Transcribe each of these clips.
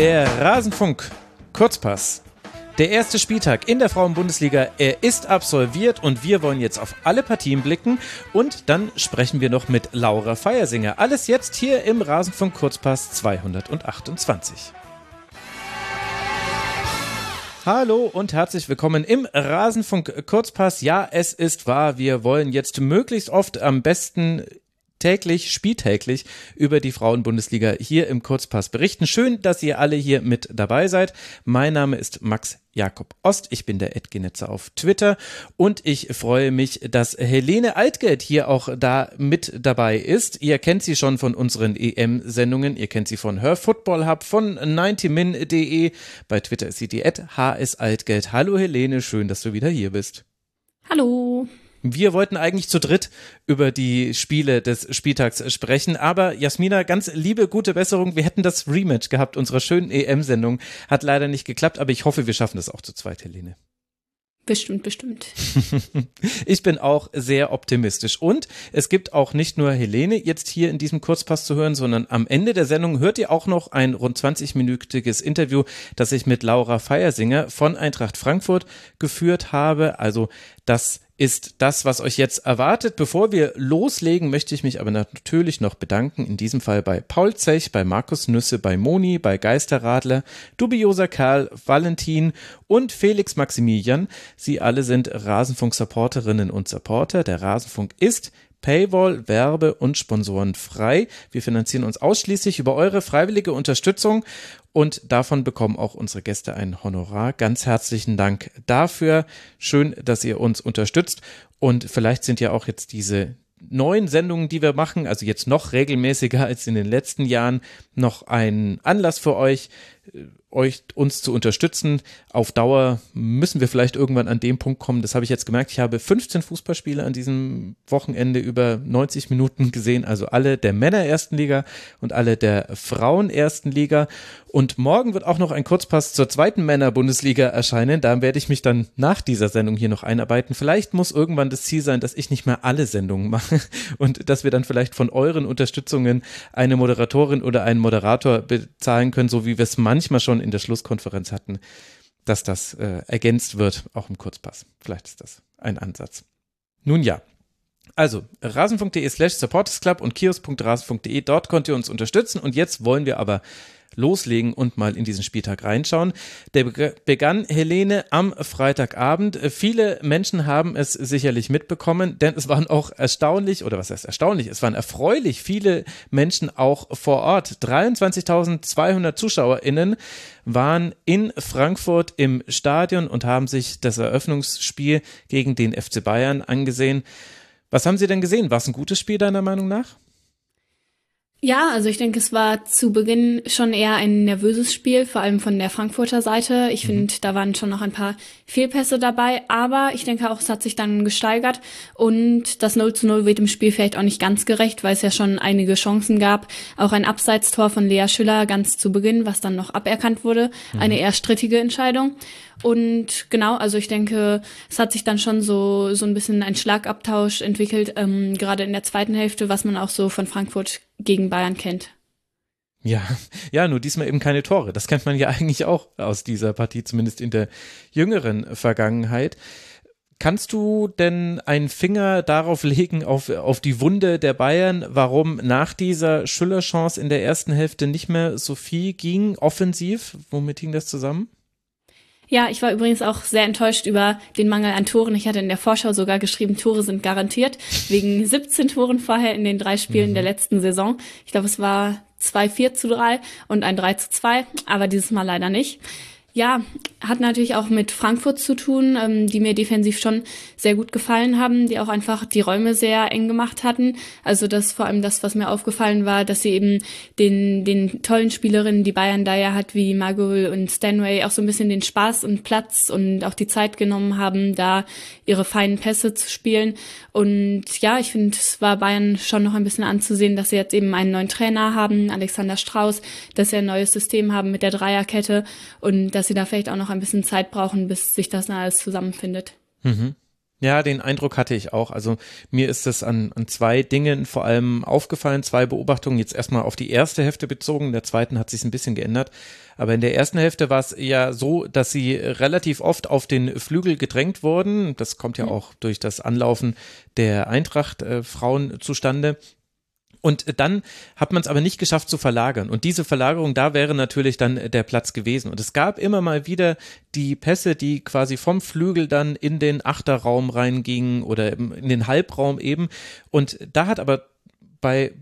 Der Rasenfunk Kurzpass. Der erste Spieltag in der Frauenbundesliga, er ist absolviert und wir wollen jetzt auf alle Partien blicken und dann sprechen wir noch mit Laura Feiersinger. Alles jetzt hier im Rasenfunk Kurzpass 228. Hallo und herzlich willkommen im Rasenfunk Kurzpass. Ja, es ist wahr, wir wollen jetzt möglichst oft am besten täglich, spieltäglich über die Frauenbundesliga hier im Kurzpass berichten. Schön, dass ihr alle hier mit dabei seid. Mein Name ist Max Jakob Ost. Ich bin der Edgenetzer auf Twitter und ich freue mich, dass Helene Altgeld hier auch da mit dabei ist. Ihr kennt sie schon von unseren EM-Sendungen. Ihr kennt sie von Her Football Hub, von 90min.de. Bei Twitter ist sie die HS Altgeld. Hallo Helene, schön, dass du wieder hier bist. Hallo. Wir wollten eigentlich zu dritt über die Spiele des Spieltags sprechen, aber Jasmina, ganz liebe, gute Besserung. Wir hätten das Rematch gehabt unserer schönen EM-Sendung. Hat leider nicht geklappt, aber ich hoffe, wir schaffen das auch zu zweit, Helene. Bestimmt, bestimmt. ich bin auch sehr optimistisch. Und es gibt auch nicht nur Helene jetzt hier in diesem Kurzpass zu hören, sondern am Ende der Sendung hört ihr auch noch ein rund 20-minütiges Interview, das ich mit Laura Feiersinger von Eintracht Frankfurt geführt habe. Also das ist das, was euch jetzt erwartet. Bevor wir loslegen, möchte ich mich aber natürlich noch bedanken. In diesem Fall bei Paul Zech, bei Markus Nüsse, bei Moni, bei Geisterradler, Dubioser Karl, Valentin und Felix Maximilian. Sie alle sind Rasenfunk-Supporterinnen und Supporter. Der Rasenfunk ist Paywall, Werbe und Sponsoren frei. Wir finanzieren uns ausschließlich über eure freiwillige Unterstützung und davon bekommen auch unsere Gäste ein Honorar. Ganz herzlichen Dank dafür. Schön, dass ihr uns unterstützt und vielleicht sind ja auch jetzt diese neuen Sendungen, die wir machen, also jetzt noch regelmäßiger als in den letzten Jahren, noch ein Anlass für euch, euch uns zu unterstützen. Auf Dauer müssen wir vielleicht irgendwann an dem Punkt kommen. Das habe ich jetzt gemerkt. Ich habe 15 Fußballspiele an diesem Wochenende über 90 Minuten gesehen, also alle der Männer ersten Liga und alle der Frauen ersten Liga. Und morgen wird auch noch ein Kurzpass zur zweiten Männer-Bundesliga erscheinen. Da werde ich mich dann nach dieser Sendung hier noch einarbeiten. Vielleicht muss irgendwann das Ziel sein, dass ich nicht mehr alle Sendungen mache und dass wir dann vielleicht von euren Unterstützungen eine Moderatorin oder einen Moderator bezahlen können, so wie wir es manchmal schon in der Schlusskonferenz hatten, dass das äh, ergänzt wird, auch im Kurzpass. Vielleicht ist das ein Ansatz. Nun ja. Also, rasen.de slash supportersclub und kiosk.rasen.de, dort könnt ihr uns unterstützen. Und jetzt wollen wir aber loslegen und mal in diesen Spieltag reinschauen. Der begann Helene am Freitagabend. Viele Menschen haben es sicherlich mitbekommen, denn es waren auch erstaunlich, oder was heißt erstaunlich, es waren erfreulich viele Menschen auch vor Ort. 23.200 ZuschauerInnen waren in Frankfurt im Stadion und haben sich das Eröffnungsspiel gegen den FC Bayern angesehen. Was haben Sie denn gesehen? War es ein gutes Spiel deiner Meinung nach? Ja, also ich denke, es war zu Beginn schon eher ein nervöses Spiel, vor allem von der Frankfurter Seite. Ich mhm. finde, da waren schon noch ein paar Fehlpässe dabei, aber ich denke auch, es hat sich dann gesteigert und das 0 zu 0 wird im Spiel vielleicht auch nicht ganz gerecht, weil es ja schon einige Chancen gab. Auch ein Abseitstor von Lea Schüller ganz zu Beginn, was dann noch aberkannt wurde. Mhm. Eine eher strittige Entscheidung. Und genau, also ich denke, es hat sich dann schon so, so ein bisschen ein Schlagabtausch entwickelt, ähm, gerade in der zweiten Hälfte, was man auch so von Frankfurt gegen Bayern kennt. Ja, ja, nur diesmal eben keine Tore. Das kennt man ja eigentlich auch aus dieser Partie, zumindest in der jüngeren Vergangenheit. Kannst du denn einen Finger darauf legen, auf, auf die Wunde der Bayern, warum nach dieser Schüller-Chance in der ersten Hälfte nicht mehr so viel ging, offensiv? Womit hing das zusammen? Ja, ich war übrigens auch sehr enttäuscht über den Mangel an Toren. Ich hatte in der Vorschau sogar geschrieben, Tore sind garantiert, wegen 17 Toren vorher in den drei Spielen mhm. der letzten Saison. Ich glaube, es war 2-4 zu 3 und ein 3 zu 2, aber dieses Mal leider nicht. Ja, hat natürlich auch mit Frankfurt zu tun, ähm, die mir defensiv schon sehr gut gefallen haben, die auch einfach die Räume sehr eng gemacht hatten. Also das vor allem das, was mir aufgefallen war, dass sie eben den, den tollen Spielerinnen, die Bayern da ja hat, wie Margul und Stanway, auch so ein bisschen den Spaß und Platz und auch die Zeit genommen haben, da ihre feinen Pässe zu spielen. Und ja, ich finde, es war Bayern schon noch ein bisschen anzusehen, dass sie jetzt eben einen neuen Trainer haben, Alexander Strauß, dass sie ein neues System haben mit der Dreierkette und dass sie da vielleicht auch noch ein bisschen Zeit brauchen, bis sich das alles zusammenfindet. Mhm. Ja, den Eindruck hatte ich auch. Also mir ist es an, an zwei Dingen vor allem aufgefallen, zwei Beobachtungen, jetzt erstmal auf die erste Hälfte bezogen, in der zweiten hat sich ein bisschen geändert. Aber in der ersten Hälfte war es ja so, dass sie relativ oft auf den Flügel gedrängt wurden. Das kommt ja auch durch das Anlaufen der Eintracht-Frauen äh, zustande. Und dann hat man es aber nicht geschafft zu verlagern. Und diese Verlagerung, da wäre natürlich dann der Platz gewesen. Und es gab immer mal wieder die Pässe, die quasi vom Flügel dann in den Achterraum reingingen oder in den Halbraum eben. Und da hat aber bei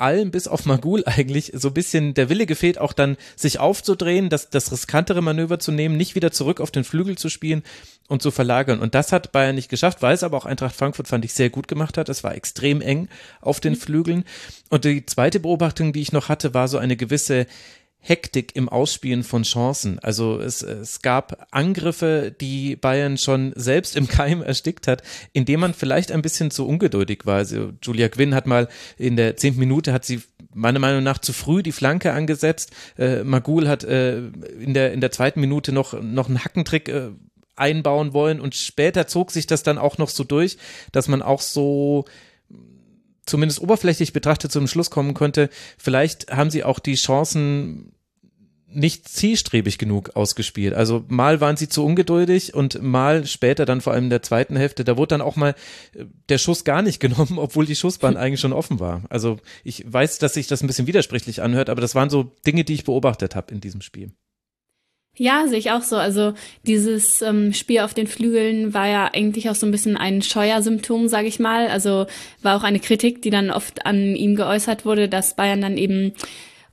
allen bis auf Magul eigentlich so ein bisschen der Wille gefehlt, auch dann sich aufzudrehen, das, das riskantere Manöver zu nehmen, nicht wieder zurück auf den Flügel zu spielen und zu verlagern. Und das hat Bayern nicht geschafft, weil es aber auch Eintracht Frankfurt fand ich sehr gut gemacht hat. Es war extrem eng auf den mhm. Flügeln. Und die zweite Beobachtung, die ich noch hatte, war so eine gewisse Hektik im Ausspielen von Chancen. Also es, es gab Angriffe, die Bayern schon selbst im Keim erstickt hat, indem man vielleicht ein bisschen zu ungeduldig war. Also Julia Quinn hat mal in der zehnten Minute hat sie meiner Meinung nach zu früh die Flanke angesetzt. Äh, Magul hat äh, in der in der zweiten Minute noch noch einen Hackentrick äh, einbauen wollen und später zog sich das dann auch noch so durch, dass man auch so zumindest oberflächlich betrachtet zum Schluss kommen könnte, vielleicht haben sie auch die Chancen nicht zielstrebig genug ausgespielt. Also mal waren sie zu ungeduldig und mal später dann vor allem in der zweiten Hälfte, da wurde dann auch mal äh, der Schuss gar nicht genommen, obwohl die Schussbahn eigentlich schon offen war. Also ich weiß, dass sich das ein bisschen widersprüchlich anhört, aber das waren so Dinge, die ich beobachtet habe in diesem Spiel. Ja, sehe ich auch so. Also dieses ähm, Spiel auf den Flügeln war ja eigentlich auch so ein bisschen ein Scheuersymptom, sage ich mal. Also war auch eine Kritik, die dann oft an ihm geäußert wurde, dass Bayern dann eben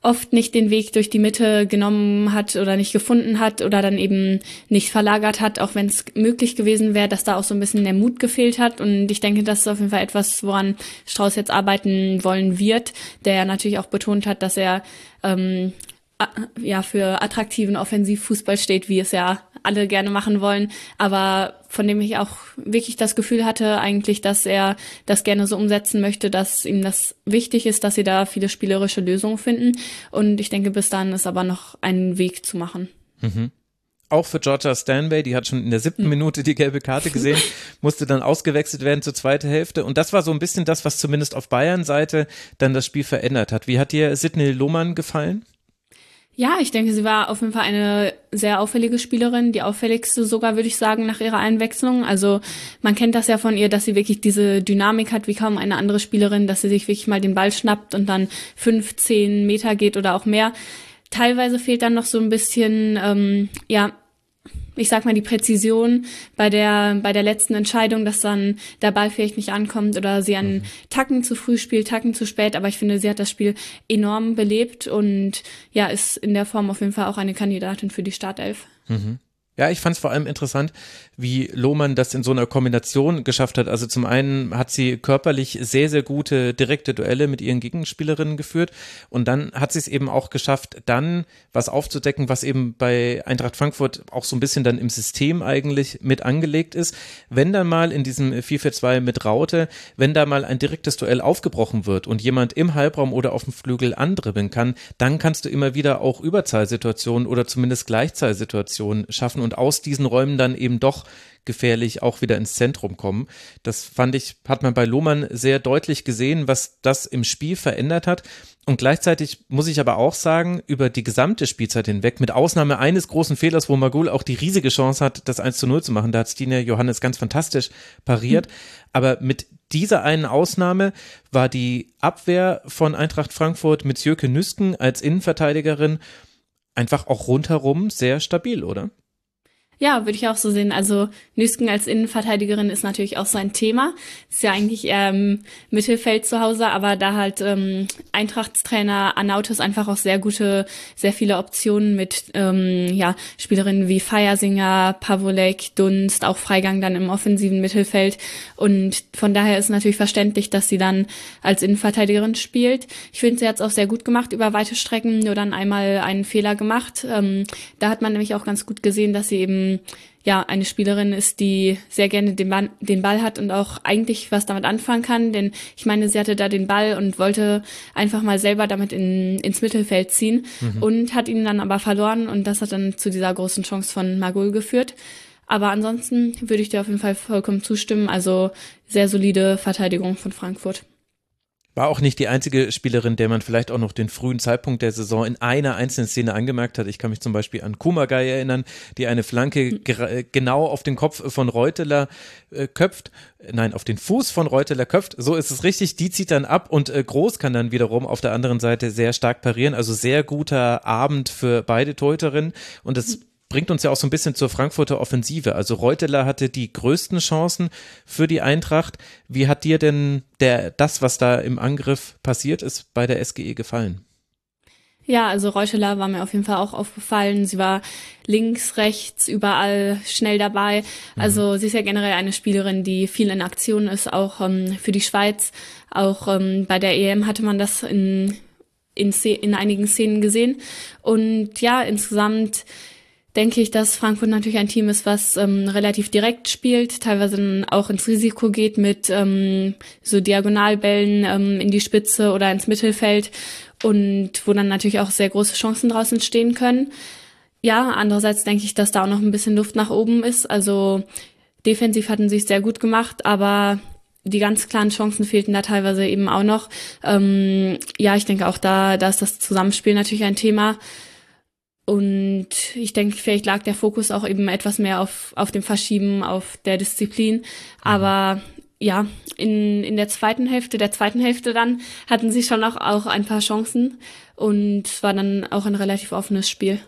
oft nicht den Weg durch die Mitte genommen hat oder nicht gefunden hat oder dann eben nicht verlagert hat, auch wenn es möglich gewesen wäre, dass da auch so ein bisschen der Mut gefehlt hat. Und ich denke, das ist auf jeden Fall etwas, woran Strauß jetzt arbeiten wollen wird, der ja natürlich auch betont hat, dass er ähm, ja für attraktiven Offensivfußball steht, wie es ja alle gerne machen wollen, aber von dem ich auch wirklich das Gefühl hatte eigentlich, dass er das gerne so umsetzen möchte, dass ihm das wichtig ist, dass sie da viele spielerische Lösungen finden und ich denke, bis dann ist aber noch ein Weg zu machen. Mhm auch für Georgia Stanway, die hat schon in der siebten hm. Minute die gelbe Karte gesehen, musste dann ausgewechselt werden zur zweiten Hälfte. Und das war so ein bisschen das, was zumindest auf Bayern-Seite dann das Spiel verändert hat. Wie hat dir Sidney Lohmann gefallen? Ja, ich denke, sie war auf jeden Fall eine sehr auffällige Spielerin, die auffälligste sogar, würde ich sagen, nach ihrer Einwechslung. Also man kennt das ja von ihr, dass sie wirklich diese Dynamik hat wie kaum eine andere Spielerin, dass sie sich wirklich mal den Ball schnappt und dann 15 Meter geht oder auch mehr. Teilweise fehlt dann noch so ein bisschen, ähm, ja, ich sag mal, die Präzision bei der, bei der letzten Entscheidung, dass dann der Ball vielleicht nicht ankommt oder sie einen mhm. Tacken zu früh spielt, Tacken zu spät. Aber ich finde, sie hat das Spiel enorm belebt und ja, ist in der Form auf jeden Fall auch eine Kandidatin für die Startelf. Mhm. Ja, ich fand es vor allem interessant, wie Lohmann das in so einer Kombination geschafft hat. Also zum einen hat sie körperlich sehr, sehr gute direkte Duelle mit ihren Gegenspielerinnen geführt und dann hat sie es eben auch geschafft, dann was aufzudecken, was eben bei Eintracht Frankfurt auch so ein bisschen dann im System eigentlich mit angelegt ist. Wenn dann mal in diesem 4-4-2 mit Raute, wenn da mal ein direktes Duell aufgebrochen wird und jemand im Halbraum oder auf dem Flügel andribbeln kann, dann kannst du immer wieder auch Überzahlsituationen oder zumindest Gleichzahlsituationen schaffen und aus diesen Räumen dann eben doch gefährlich auch wieder ins Zentrum kommen. Das fand ich, hat man bei Lohmann sehr deutlich gesehen, was das im Spiel verändert hat. Und gleichzeitig muss ich aber auch sagen, über die gesamte Spielzeit hinweg, mit Ausnahme eines großen Fehlers, wo Magul auch die riesige Chance hat, das 1 zu 0 zu machen, da hat Stine Johannes ganz fantastisch pariert. Mhm. Aber mit dieser einen Ausnahme war die Abwehr von Eintracht Frankfurt mit Jürke Nüsken als Innenverteidigerin einfach auch rundherum sehr stabil, oder? Ja, würde ich auch so sehen. Also Nüsken als Innenverteidigerin ist natürlich auch so ein Thema. Ist ja eigentlich eher im Mittelfeld zu Hause, aber da halt ähm, Eintrachtstrainer Anautos einfach auch sehr gute, sehr viele Optionen mit ähm, ja, Spielerinnen wie Feiersinger, Pavolek, Dunst, auch Freigang dann im offensiven Mittelfeld. Und von daher ist natürlich verständlich, dass sie dann als Innenverteidigerin spielt. Ich finde, sie hat es auch sehr gut gemacht über weite Strecken, nur dann einmal einen Fehler gemacht. Ähm, da hat man nämlich auch ganz gut gesehen, dass sie eben ja eine Spielerin ist, die sehr gerne den Ball, den Ball hat und auch eigentlich was damit anfangen kann. Denn ich meine, sie hatte da den Ball und wollte einfach mal selber damit in, ins Mittelfeld ziehen mhm. und hat ihn dann aber verloren und das hat dann zu dieser großen Chance von Magul geführt. Aber ansonsten würde ich dir auf jeden Fall vollkommen zustimmen. Also sehr solide Verteidigung von Frankfurt. War auch nicht die einzige Spielerin, der man vielleicht auch noch den frühen Zeitpunkt der Saison in einer einzelnen Szene angemerkt hat. Ich kann mich zum Beispiel an Kumagai erinnern, die eine Flanke hm. äh, genau auf den Kopf von Reuteler äh, köpft. Nein, auf den Fuß von Reuteler köpft. So ist es richtig. Die zieht dann ab und äh, Groß kann dann wiederum auf der anderen Seite sehr stark parieren. Also sehr guter Abend für beide Torhüterinnen. Und das bringt uns ja auch so ein bisschen zur Frankfurter Offensive. Also Reuteler hatte die größten Chancen für die Eintracht. Wie hat dir denn der, das, was da im Angriff passiert ist, bei der SGE gefallen? Ja, also Reuteler war mir auf jeden Fall auch aufgefallen. Sie war links, rechts, überall schnell dabei. Mhm. Also sie ist ja generell eine Spielerin, die viel in Aktion ist, auch ähm, für die Schweiz. Auch ähm, bei der EM hatte man das in, in, in einigen Szenen gesehen. Und ja, insgesamt denke ich, dass Frankfurt natürlich ein Team ist, was ähm, relativ direkt spielt, teilweise auch ins Risiko geht mit ähm, so Diagonalbällen ähm, in die Spitze oder ins Mittelfeld und wo dann natürlich auch sehr große Chancen draußen entstehen können. Ja, andererseits denke ich, dass da auch noch ein bisschen Luft nach oben ist. Also defensiv hatten sie es sehr gut gemacht, aber die ganz klaren Chancen fehlten da teilweise eben auch noch. Ähm, ja, ich denke auch da, da ist das Zusammenspiel natürlich ein Thema. Und ich denke, vielleicht lag der Fokus auch eben etwas mehr auf, auf dem Verschieben, auf der Disziplin. Aber ja, in, in der zweiten Hälfte, der zweiten Hälfte dann, hatten sie schon auch, auch ein paar Chancen und war dann auch ein relativ offenes Spiel.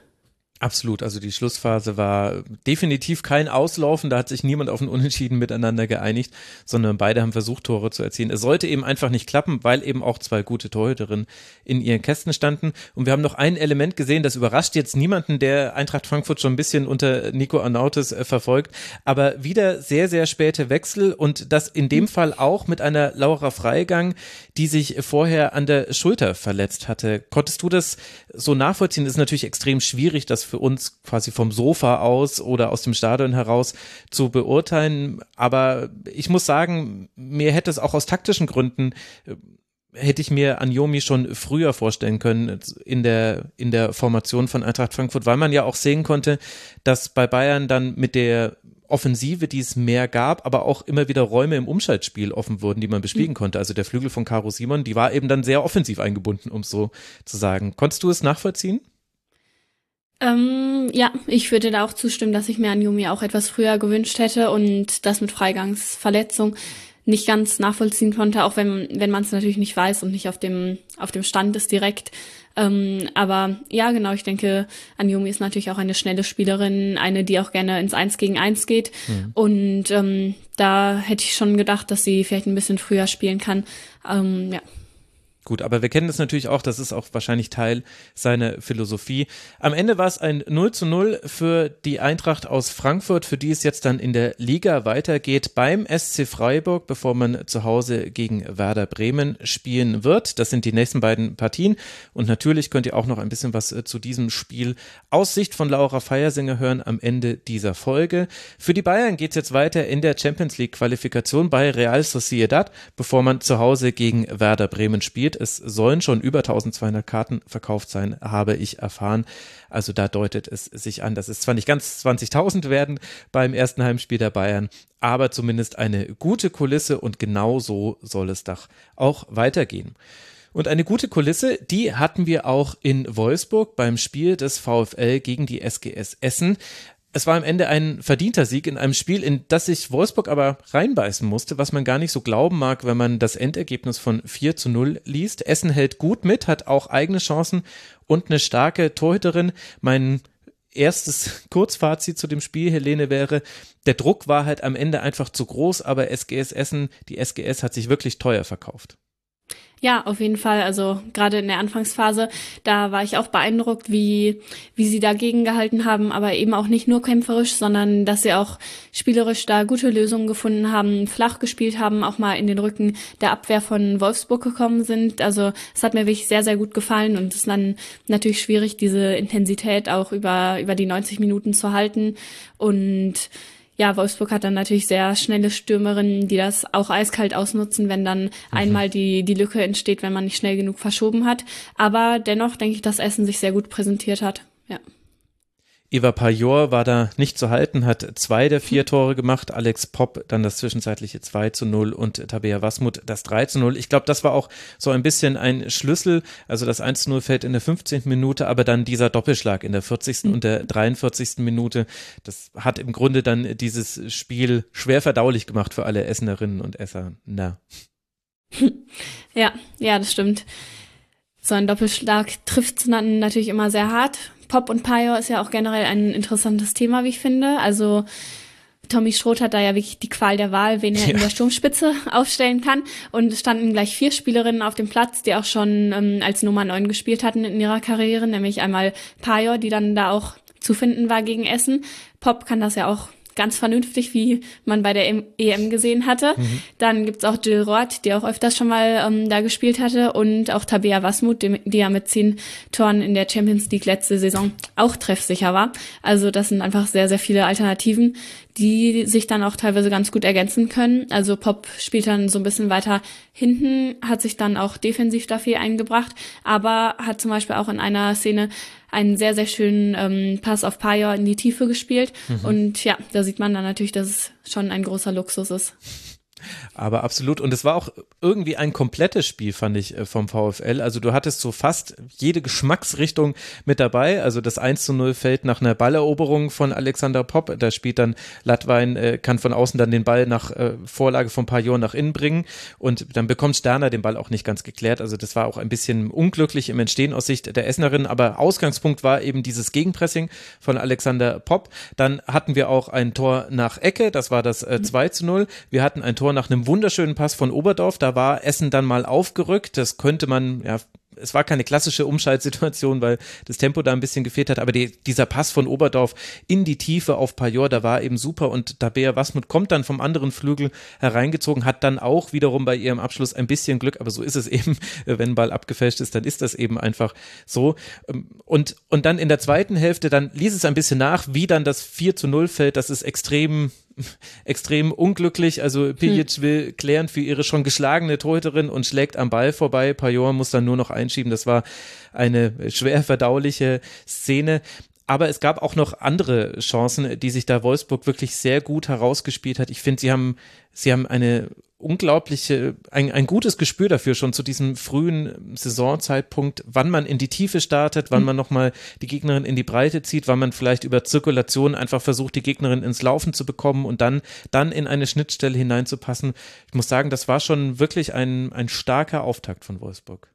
Absolut, also die Schlussphase war definitiv kein Auslaufen, da hat sich niemand auf ein Unentschieden miteinander geeinigt, sondern beide haben versucht, Tore zu erzielen. Es sollte eben einfach nicht klappen, weil eben auch zwei gute Torhüterinnen in ihren Kästen standen. Und wir haben noch ein Element gesehen, das überrascht jetzt niemanden, der Eintracht Frankfurt schon ein bisschen unter Nico Arnautis äh, verfolgt, aber wieder sehr, sehr späte Wechsel und das in dem Fall auch mit einer Laura Freigang, die sich vorher an der Schulter verletzt hatte. Konntest du das so nachvollziehen? Das ist natürlich extrem schwierig, das für uns quasi vom Sofa aus oder aus dem Stadion heraus zu beurteilen. Aber ich muss sagen, mir hätte es auch aus taktischen Gründen äh, hätte ich mir Anjomi schon früher vorstellen können in der, in der Formation von Eintracht Frankfurt, weil man ja auch sehen konnte, dass bei Bayern dann mit der Offensive, die es mehr gab, aber auch immer wieder Räume im Umschaltspiel offen wurden, die man bespielen mhm. konnte. Also der Flügel von Caro Simon, die war eben dann sehr offensiv eingebunden, um so zu sagen. Konntest du es nachvollziehen? Ähm, ja, ich würde da auch zustimmen, dass ich mir an Yumi auch etwas früher gewünscht hätte und das mit Freigangsverletzung nicht ganz nachvollziehen konnte, auch wenn, wenn man es natürlich nicht weiß und nicht auf dem, auf dem Stand ist direkt. Ähm, aber ja, genau, ich denke, Anjumi ist natürlich auch eine schnelle Spielerin, eine, die auch gerne ins Eins gegen Eins geht. Mhm. Und ähm, da hätte ich schon gedacht, dass sie vielleicht ein bisschen früher spielen kann. Ähm, ja. Gut, aber wir kennen das natürlich auch, das ist auch wahrscheinlich Teil seiner Philosophie. Am Ende war es ein 0 zu 0 für die Eintracht aus Frankfurt, für die es jetzt dann in der Liga weitergeht beim SC Freiburg, bevor man zu Hause gegen Werder Bremen spielen wird. Das sind die nächsten beiden Partien. Und natürlich könnt ihr auch noch ein bisschen was äh, zu diesem Spiel aus Sicht von Laura Feiersinger hören am Ende dieser Folge. Für die Bayern geht es jetzt weiter in der Champions League Qualifikation bei Real Sociedad, bevor man zu Hause gegen Werder Bremen spielt. Es sollen schon über 1200 Karten verkauft sein, habe ich erfahren. Also da deutet es sich an, dass es zwar nicht ganz 20.000 werden beim ersten Heimspiel der Bayern, aber zumindest eine gute Kulisse und genau so soll es doch auch weitergehen. Und eine gute Kulisse, die hatten wir auch in Wolfsburg beim Spiel des VfL gegen die SGS Essen es war am Ende ein verdienter Sieg in einem Spiel, in das sich Wolfsburg aber reinbeißen musste, was man gar nicht so glauben mag, wenn man das Endergebnis von 4 zu 0 liest. Essen hält gut mit, hat auch eigene Chancen und eine starke Torhüterin. Mein erstes Kurzfazit zu dem Spiel, Helene, wäre, der Druck war halt am Ende einfach zu groß, aber SGS Essen, die SGS hat sich wirklich teuer verkauft. Ja, auf jeden Fall. Also gerade in der Anfangsphase, da war ich auch beeindruckt, wie, wie sie dagegen gehalten haben, aber eben auch nicht nur kämpferisch, sondern dass sie auch spielerisch da gute Lösungen gefunden haben, flach gespielt haben, auch mal in den Rücken der Abwehr von Wolfsburg gekommen sind. Also es hat mir wirklich sehr, sehr gut gefallen und es ist dann natürlich schwierig, diese Intensität auch über, über die 90 Minuten zu halten und ja, Wolfsburg hat dann natürlich sehr schnelle Stürmerinnen, die das auch eiskalt ausnutzen, wenn dann mhm. einmal die, die Lücke entsteht, wenn man nicht schnell genug verschoben hat. Aber dennoch denke ich, dass Essen sich sehr gut präsentiert hat. Ja. Eva Pajor war da nicht zu halten, hat zwei der vier Tore gemacht, Alex Popp dann das zwischenzeitliche 2 zu 0 und Tabea Wasmut das 3 zu 0. Ich glaube, das war auch so ein bisschen ein Schlüssel, also das 1 zu 0 fällt in der 15. Minute, aber dann dieser Doppelschlag in der 40. und der 43. Minute, das hat im Grunde dann dieses Spiel schwer verdaulich gemacht für alle Essenerinnen und Esser. Na. Ja, ja, das stimmt. So ein Doppelschlag trifft natürlich immer sehr hart. Pop und Pio ist ja auch generell ein interessantes Thema, wie ich finde. Also Tommy Schroth hat da ja wirklich die Qual der Wahl, wen er ja. in der Sturmspitze aufstellen kann. Und es standen gleich vier Spielerinnen auf dem Platz, die auch schon ähm, als Nummer neun gespielt hatten in ihrer Karriere, nämlich einmal Pajor, die dann da auch zu finden war gegen Essen. Pop kann das ja auch ganz vernünftig, wie man bei der EM e gesehen hatte. Mhm. Dann gibt's auch Jill Roth, die auch öfters schon mal ähm, da gespielt hatte und auch Tabea Wasmut, die, die, ja mit zehn Toren in der Champions League letzte Saison auch treffsicher war. Also das sind einfach sehr, sehr viele Alternativen, die sich dann auch teilweise ganz gut ergänzen können. Also Pop spielt dann so ein bisschen weiter hinten, hat sich dann auch defensiv dafür eingebracht, aber hat zum Beispiel auch in einer Szene einen sehr, sehr schönen ähm, Pass auf Pajor in die Tiefe gespielt. Mhm. Und ja, da sieht man dann natürlich, dass es schon ein großer Luxus ist. Aber absolut. Und es war auch irgendwie ein komplettes Spiel, fand ich, äh, vom VfL. Also du hattest so fast jede Geschmacksrichtung mit dabei. Also das 1 zu 0 fällt nach einer Balleroberung von Alexander Popp. Da spielt dann Latwein, äh, kann von außen dann den Ball nach äh, Vorlage von Pajor nach innen bringen. Und dann bekommt Sterner den Ball auch nicht ganz geklärt. Also das war auch ein bisschen unglücklich im Entstehen aus Sicht der Essenerin. Aber Ausgangspunkt war eben dieses Gegenpressing von Alexander Popp. Dann hatten wir auch ein Tor nach Ecke. Das war das äh, 2 zu 0. Wir hatten ein Tor Tor nach einem wunderschönen Pass von Oberdorf. Da war Essen dann mal aufgerückt. Das könnte man, ja, es war keine klassische Umschaltsituation, weil das Tempo da ein bisschen gefehlt hat, aber die, dieser Pass von Oberdorf in die Tiefe auf Pajor, da war eben super und Tabea Wasmut kommt dann vom anderen Flügel hereingezogen, hat dann auch wiederum bei ihrem Abschluss ein bisschen Glück, aber so ist es eben, wenn Ball abgefälscht ist, dann ist das eben einfach so. Und, und dann in der zweiten Hälfte, dann ließ es ein bisschen nach, wie dann das 4 zu 0 fällt, das ist extrem extrem unglücklich. Also Pilic hm. will klären für ihre schon geschlagene Torhüterin und schlägt am Ball vorbei. Pajor muss dann nur noch einschieben. Das war eine schwer verdauliche Szene. Aber es gab auch noch andere Chancen, die sich da Wolfsburg wirklich sehr gut herausgespielt hat. Ich finde, sie haben, sie haben eine unglaubliche, ein, ein gutes Gespür dafür schon zu diesem frühen Saisonzeitpunkt, wann man in die Tiefe startet, wann mhm. man nochmal die Gegnerin in die Breite zieht, wann man vielleicht über Zirkulation einfach versucht, die Gegnerin ins Laufen zu bekommen und dann, dann in eine Schnittstelle hineinzupassen. Ich muss sagen, das war schon wirklich ein, ein starker Auftakt von Wolfsburg.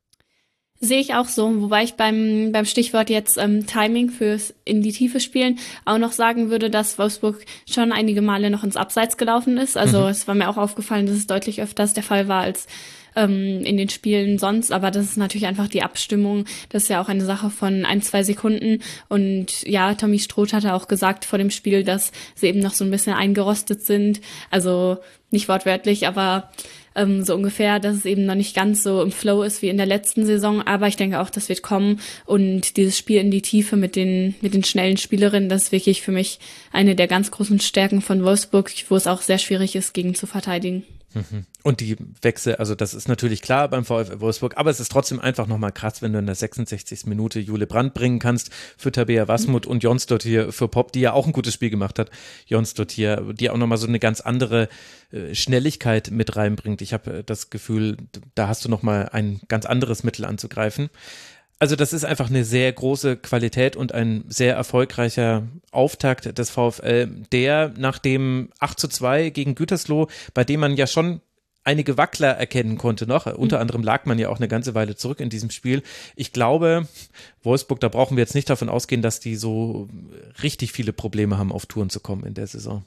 Sehe ich auch so, wobei ich beim, beim Stichwort jetzt ähm, Timing fürs in die Tiefe spielen auch noch sagen würde, dass Wolfsburg schon einige Male noch ins Abseits gelaufen ist. Also mhm. es war mir auch aufgefallen, dass es deutlich öfters der Fall war als ähm, in den Spielen sonst. Aber das ist natürlich einfach die Abstimmung. Das ist ja auch eine Sache von ein, zwei Sekunden. Und ja, Tommy Stroth hatte auch gesagt vor dem Spiel, dass sie eben noch so ein bisschen eingerostet sind. Also nicht wortwörtlich, aber ähm, so ungefähr, dass es eben noch nicht ganz so im Flow ist wie in der letzten Saison. Aber ich denke auch, das wird kommen. Und dieses Spiel in die Tiefe mit den, mit den schnellen Spielerinnen, das ist wirklich für mich eine der ganz großen Stärken von Wolfsburg, wo es auch sehr schwierig ist, gegen zu verteidigen. Und die Wechsel, also das ist natürlich klar beim VfL Wolfsburg, aber es ist trotzdem einfach nochmal krass, wenn du in der 66. Minute Jule Brandt bringen kannst für Tabea Wasmut mhm. und Jonsdott hier für Pop, die ja auch ein gutes Spiel gemacht hat. Jonsdott hier, die auch nochmal so eine ganz andere äh, Schnelligkeit mit reinbringt. Ich habe äh, das Gefühl, da hast du nochmal ein ganz anderes Mittel anzugreifen. Also das ist einfach eine sehr große Qualität und ein sehr erfolgreicher Auftakt des VfL, der nach dem 8 zu 2 gegen Gütersloh, bei dem man ja schon einige Wackler erkennen konnte noch. Unter anderem lag man ja auch eine ganze Weile zurück in diesem Spiel. Ich glaube, Wolfsburg, da brauchen wir jetzt nicht davon ausgehen, dass die so richtig viele Probleme haben, auf Touren zu kommen in der Saison.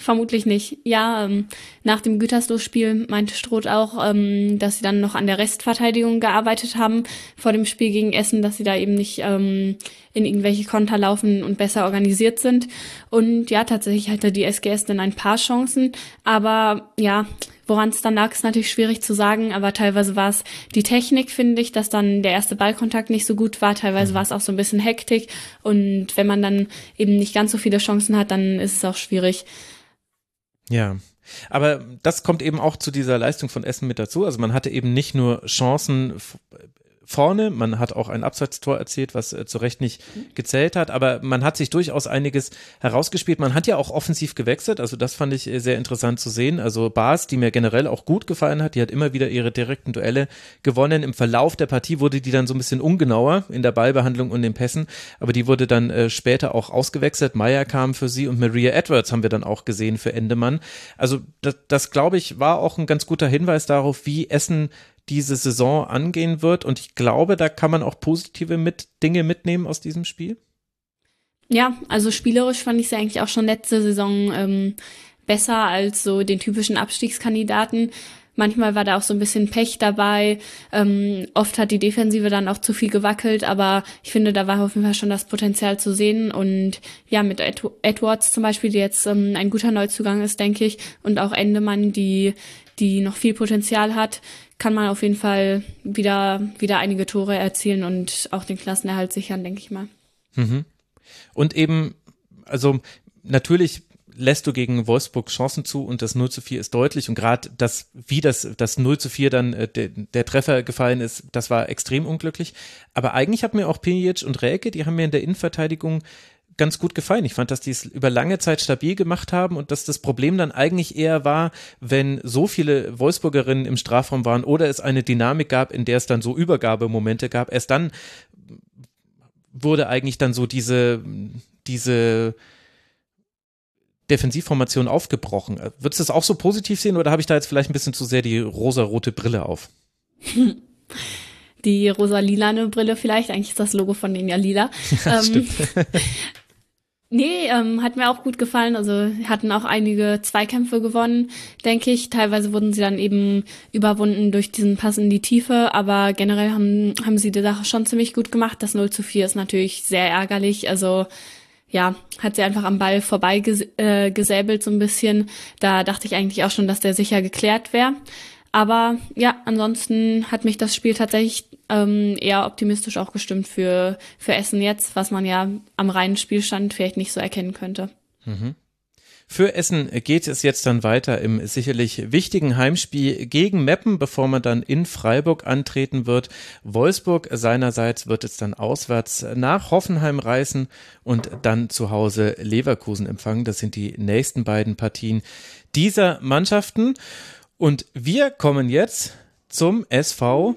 Vermutlich nicht. Ja, ähm, nach dem Gütersloh-Spiel meinte Stroth auch, ähm, dass sie dann noch an der Restverteidigung gearbeitet haben vor dem Spiel gegen Essen, dass sie da eben nicht ähm, in irgendwelche Konter laufen und besser organisiert sind. Und ja, tatsächlich hatte die SGS dann ein paar Chancen, aber ja, Woran es dann lag, ist natürlich schwierig zu sagen, aber teilweise war es die Technik, finde ich, dass dann der erste Ballkontakt nicht so gut war. Teilweise mhm. war es auch so ein bisschen Hektik. Und wenn man dann eben nicht ganz so viele Chancen hat, dann ist es auch schwierig. Ja. Aber das kommt eben auch zu dieser Leistung von Essen mit dazu. Also man hatte eben nicht nur Chancen vorne. Man hat auch ein Abseitstor erzielt, was äh, zu Recht nicht gezählt hat, aber man hat sich durchaus einiges herausgespielt. Man hat ja auch offensiv gewechselt, also das fand ich äh, sehr interessant zu sehen. Also Bas, die mir generell auch gut gefallen hat, die hat immer wieder ihre direkten Duelle gewonnen. Im Verlauf der Partie wurde die dann so ein bisschen ungenauer in der Ballbehandlung und den Pässen, aber die wurde dann äh, später auch ausgewechselt. Meyer kam für sie und Maria Edwards haben wir dann auch gesehen für Endemann. Also das, das glaube ich, war auch ein ganz guter Hinweis darauf, wie Essen diese Saison angehen wird. Und ich glaube, da kann man auch positive mit Dinge mitnehmen aus diesem Spiel. Ja, also spielerisch fand ich sie eigentlich auch schon letzte Saison ähm, besser als so den typischen Abstiegskandidaten. Manchmal war da auch so ein bisschen Pech dabei. Ähm, oft hat die Defensive dann auch zu viel gewackelt, aber ich finde, da war auf jeden Fall schon das Potenzial zu sehen. Und ja, mit Ed Edwards zum Beispiel, die jetzt ähm, ein guter Neuzugang ist, denke ich, und auch Endemann, die, die noch viel Potenzial hat, kann man auf jeden Fall wieder, wieder einige Tore erzielen und auch den Klassenerhalt sichern, denke ich mal. Mhm. Und eben, also natürlich lässt du gegen Wolfsburg Chancen zu und das 0 zu 4 ist deutlich und gerade das, wie das, das 0 zu 4 dann äh, der, der Treffer gefallen ist, das war extrem unglücklich. Aber eigentlich hat mir auch Pinic und Räke, die haben mir in der Innenverteidigung ganz gut gefallen. Ich fand, dass die es über lange Zeit stabil gemacht haben und dass das Problem dann eigentlich eher war, wenn so viele Wolfsburgerinnen im Strafraum waren oder es eine Dynamik gab, in der es dann so Übergabemomente gab. Erst dann wurde eigentlich dann so diese, diese Defensivformation aufgebrochen. Würdest du das auch so positiv sehen oder habe ich da jetzt vielleicht ein bisschen zu sehr die rosa-rote Brille auf? die rosa-lilane Brille vielleicht. Eigentlich ist das Logo von denen ja lila. Ja, ähm, Nee, ähm, hat mir auch gut gefallen. Also hatten auch einige Zweikämpfe gewonnen, denke ich. Teilweise wurden sie dann eben überwunden durch diesen Pass in die Tiefe, aber generell haben, haben sie die Sache schon ziemlich gut gemacht. Das 0 zu 4 ist natürlich sehr ärgerlich. Also ja, hat sie einfach am Ball vorbei äh, gesäbelt so ein bisschen. Da dachte ich eigentlich auch schon, dass der sicher geklärt wäre. Aber ja, ansonsten hat mich das Spiel tatsächlich ähm, eher optimistisch auch gestimmt für, für Essen jetzt, was man ja am reinen Spielstand vielleicht nicht so erkennen könnte. Mhm. Für Essen geht es jetzt dann weiter im sicherlich wichtigen Heimspiel gegen Meppen, bevor man dann in Freiburg antreten wird. Wolfsburg seinerseits wird es dann auswärts nach Hoffenheim reisen und dann zu Hause Leverkusen empfangen. Das sind die nächsten beiden Partien dieser Mannschaften. Und wir kommen jetzt zum SV.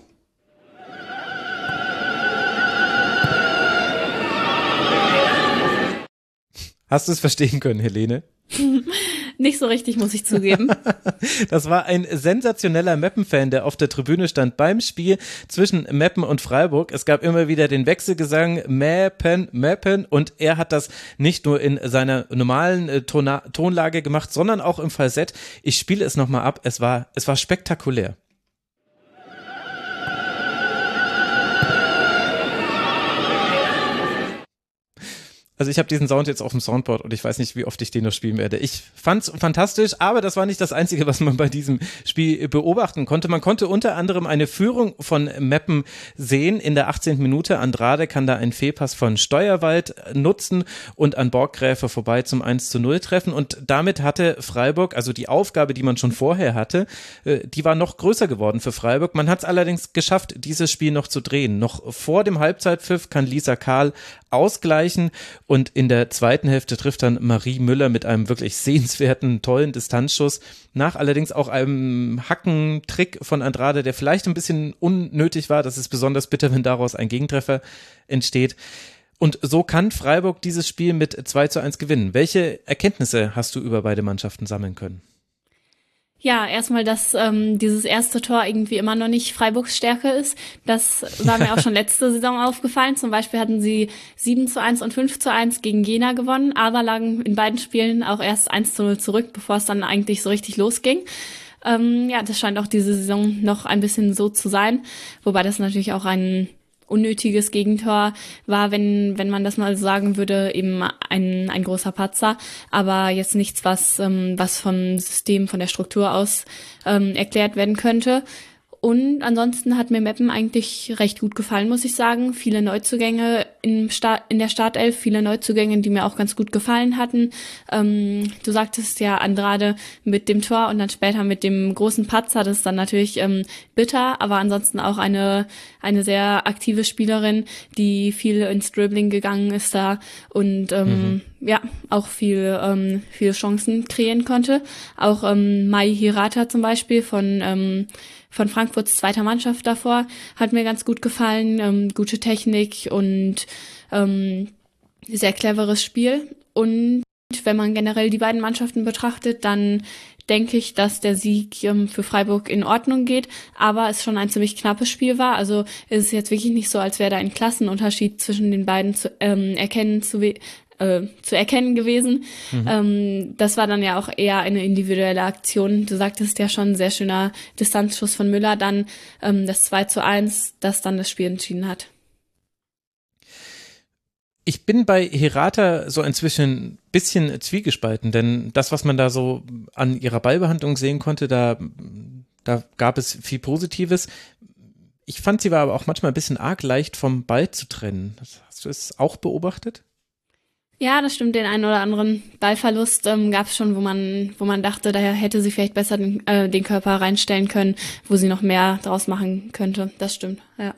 Hast du es verstehen können, Helene? Nicht so richtig, muss ich zugeben. das war ein sensationeller Meppen-Fan, der auf der Tribüne stand beim Spiel zwischen Meppen und Freiburg. Es gab immer wieder den Wechselgesang Meppen, Meppen und er hat das nicht nur in seiner normalen äh, Tonlage gemacht, sondern auch im Falsett. Ich spiele es nochmal ab. Es war, es war spektakulär. Also ich habe diesen Sound jetzt auf dem Soundboard und ich weiß nicht, wie oft ich den noch spielen werde. Ich fand's fantastisch, aber das war nicht das Einzige, was man bei diesem Spiel beobachten konnte. Man konnte unter anderem eine Führung von Meppen sehen in der 18. Minute. Andrade kann da einen Fehlpass von Steuerwald nutzen und an Borggräfe vorbei zum 1 zu 0 treffen. Und damit hatte Freiburg, also die Aufgabe, die man schon vorher hatte, äh, die war noch größer geworden für Freiburg. Man hat es allerdings geschafft, dieses Spiel noch zu drehen. Noch vor dem Halbzeitpfiff kann Lisa Karl ausgleichen und in der zweiten Hälfte trifft dann Marie Müller mit einem wirklich sehenswerten, tollen Distanzschuss. Nach allerdings auch einem Hackentrick von Andrade, der vielleicht ein bisschen unnötig war. Das ist besonders bitter, wenn daraus ein Gegentreffer entsteht. Und so kann Freiburg dieses Spiel mit 2 zu 1 gewinnen. Welche Erkenntnisse hast du über beide Mannschaften sammeln können? Ja, erstmal, dass ähm, dieses erste Tor irgendwie immer noch nicht Freiburgs Stärke ist. Das war mir auch schon letzte Saison aufgefallen. Zum Beispiel hatten sie 7 zu 1 und 5 zu 1 gegen Jena gewonnen, aber lagen in beiden Spielen auch erst 1 zu 0 zurück, bevor es dann eigentlich so richtig losging. Ähm, ja, das scheint auch diese Saison noch ein bisschen so zu sein, wobei das natürlich auch ein unnötiges Gegentor war, wenn, wenn man das mal sagen würde, eben ein, ein großer Patzer, aber jetzt nichts, was, ähm, was vom System, von der Struktur aus ähm, erklärt werden könnte. Und ansonsten hat mir Meppen eigentlich recht gut gefallen, muss ich sagen. Viele Neuzugänge Start, in der Startelf, viele Neuzugänge, die mir auch ganz gut gefallen hatten. Ähm, du sagtest ja Andrade mit dem Tor und dann später mit dem großen Patzer, das ist dann natürlich ähm, bitter, aber ansonsten auch eine, eine sehr aktive Spielerin, die viel ins Dribbling gegangen ist da und ähm, mhm. Ja, auch viel, ähm, viele Chancen kreieren konnte. Auch ähm, Mai Hirata zum Beispiel von ähm, von Frankfurts zweiter Mannschaft davor. Hat mir ganz gut gefallen. Ähm, gute Technik und ähm, sehr cleveres Spiel. Und wenn man generell die beiden Mannschaften betrachtet, dann denke ich, dass der Sieg ähm, für Freiburg in Ordnung geht, aber es schon ein ziemlich knappes Spiel war. Also es ist jetzt wirklich nicht so, als wäre da ein Klassenunterschied zwischen den beiden zu ähm, erkennen zu, äh, zu erkennen gewesen. Mhm. Ähm, das war dann ja auch eher eine individuelle Aktion. Du sagtest ja schon, sehr schöner Distanzschuss von Müller, dann ähm, das 2 zu 1, das dann das Spiel entschieden hat. Ich bin bei Hirata so inzwischen ein bisschen zwiegespalten, denn das, was man da so an ihrer Ballbehandlung sehen konnte, da, da gab es viel Positives. Ich fand, sie war aber auch manchmal ein bisschen arg leicht vom Ball zu trennen. Hast du es auch beobachtet? Ja, das stimmt. Den einen oder anderen Ballverlust ähm, gab es schon, wo man, wo man dachte, daher hätte sie vielleicht besser den, äh, den Körper reinstellen können, wo sie noch mehr draus machen könnte. Das stimmt, ja.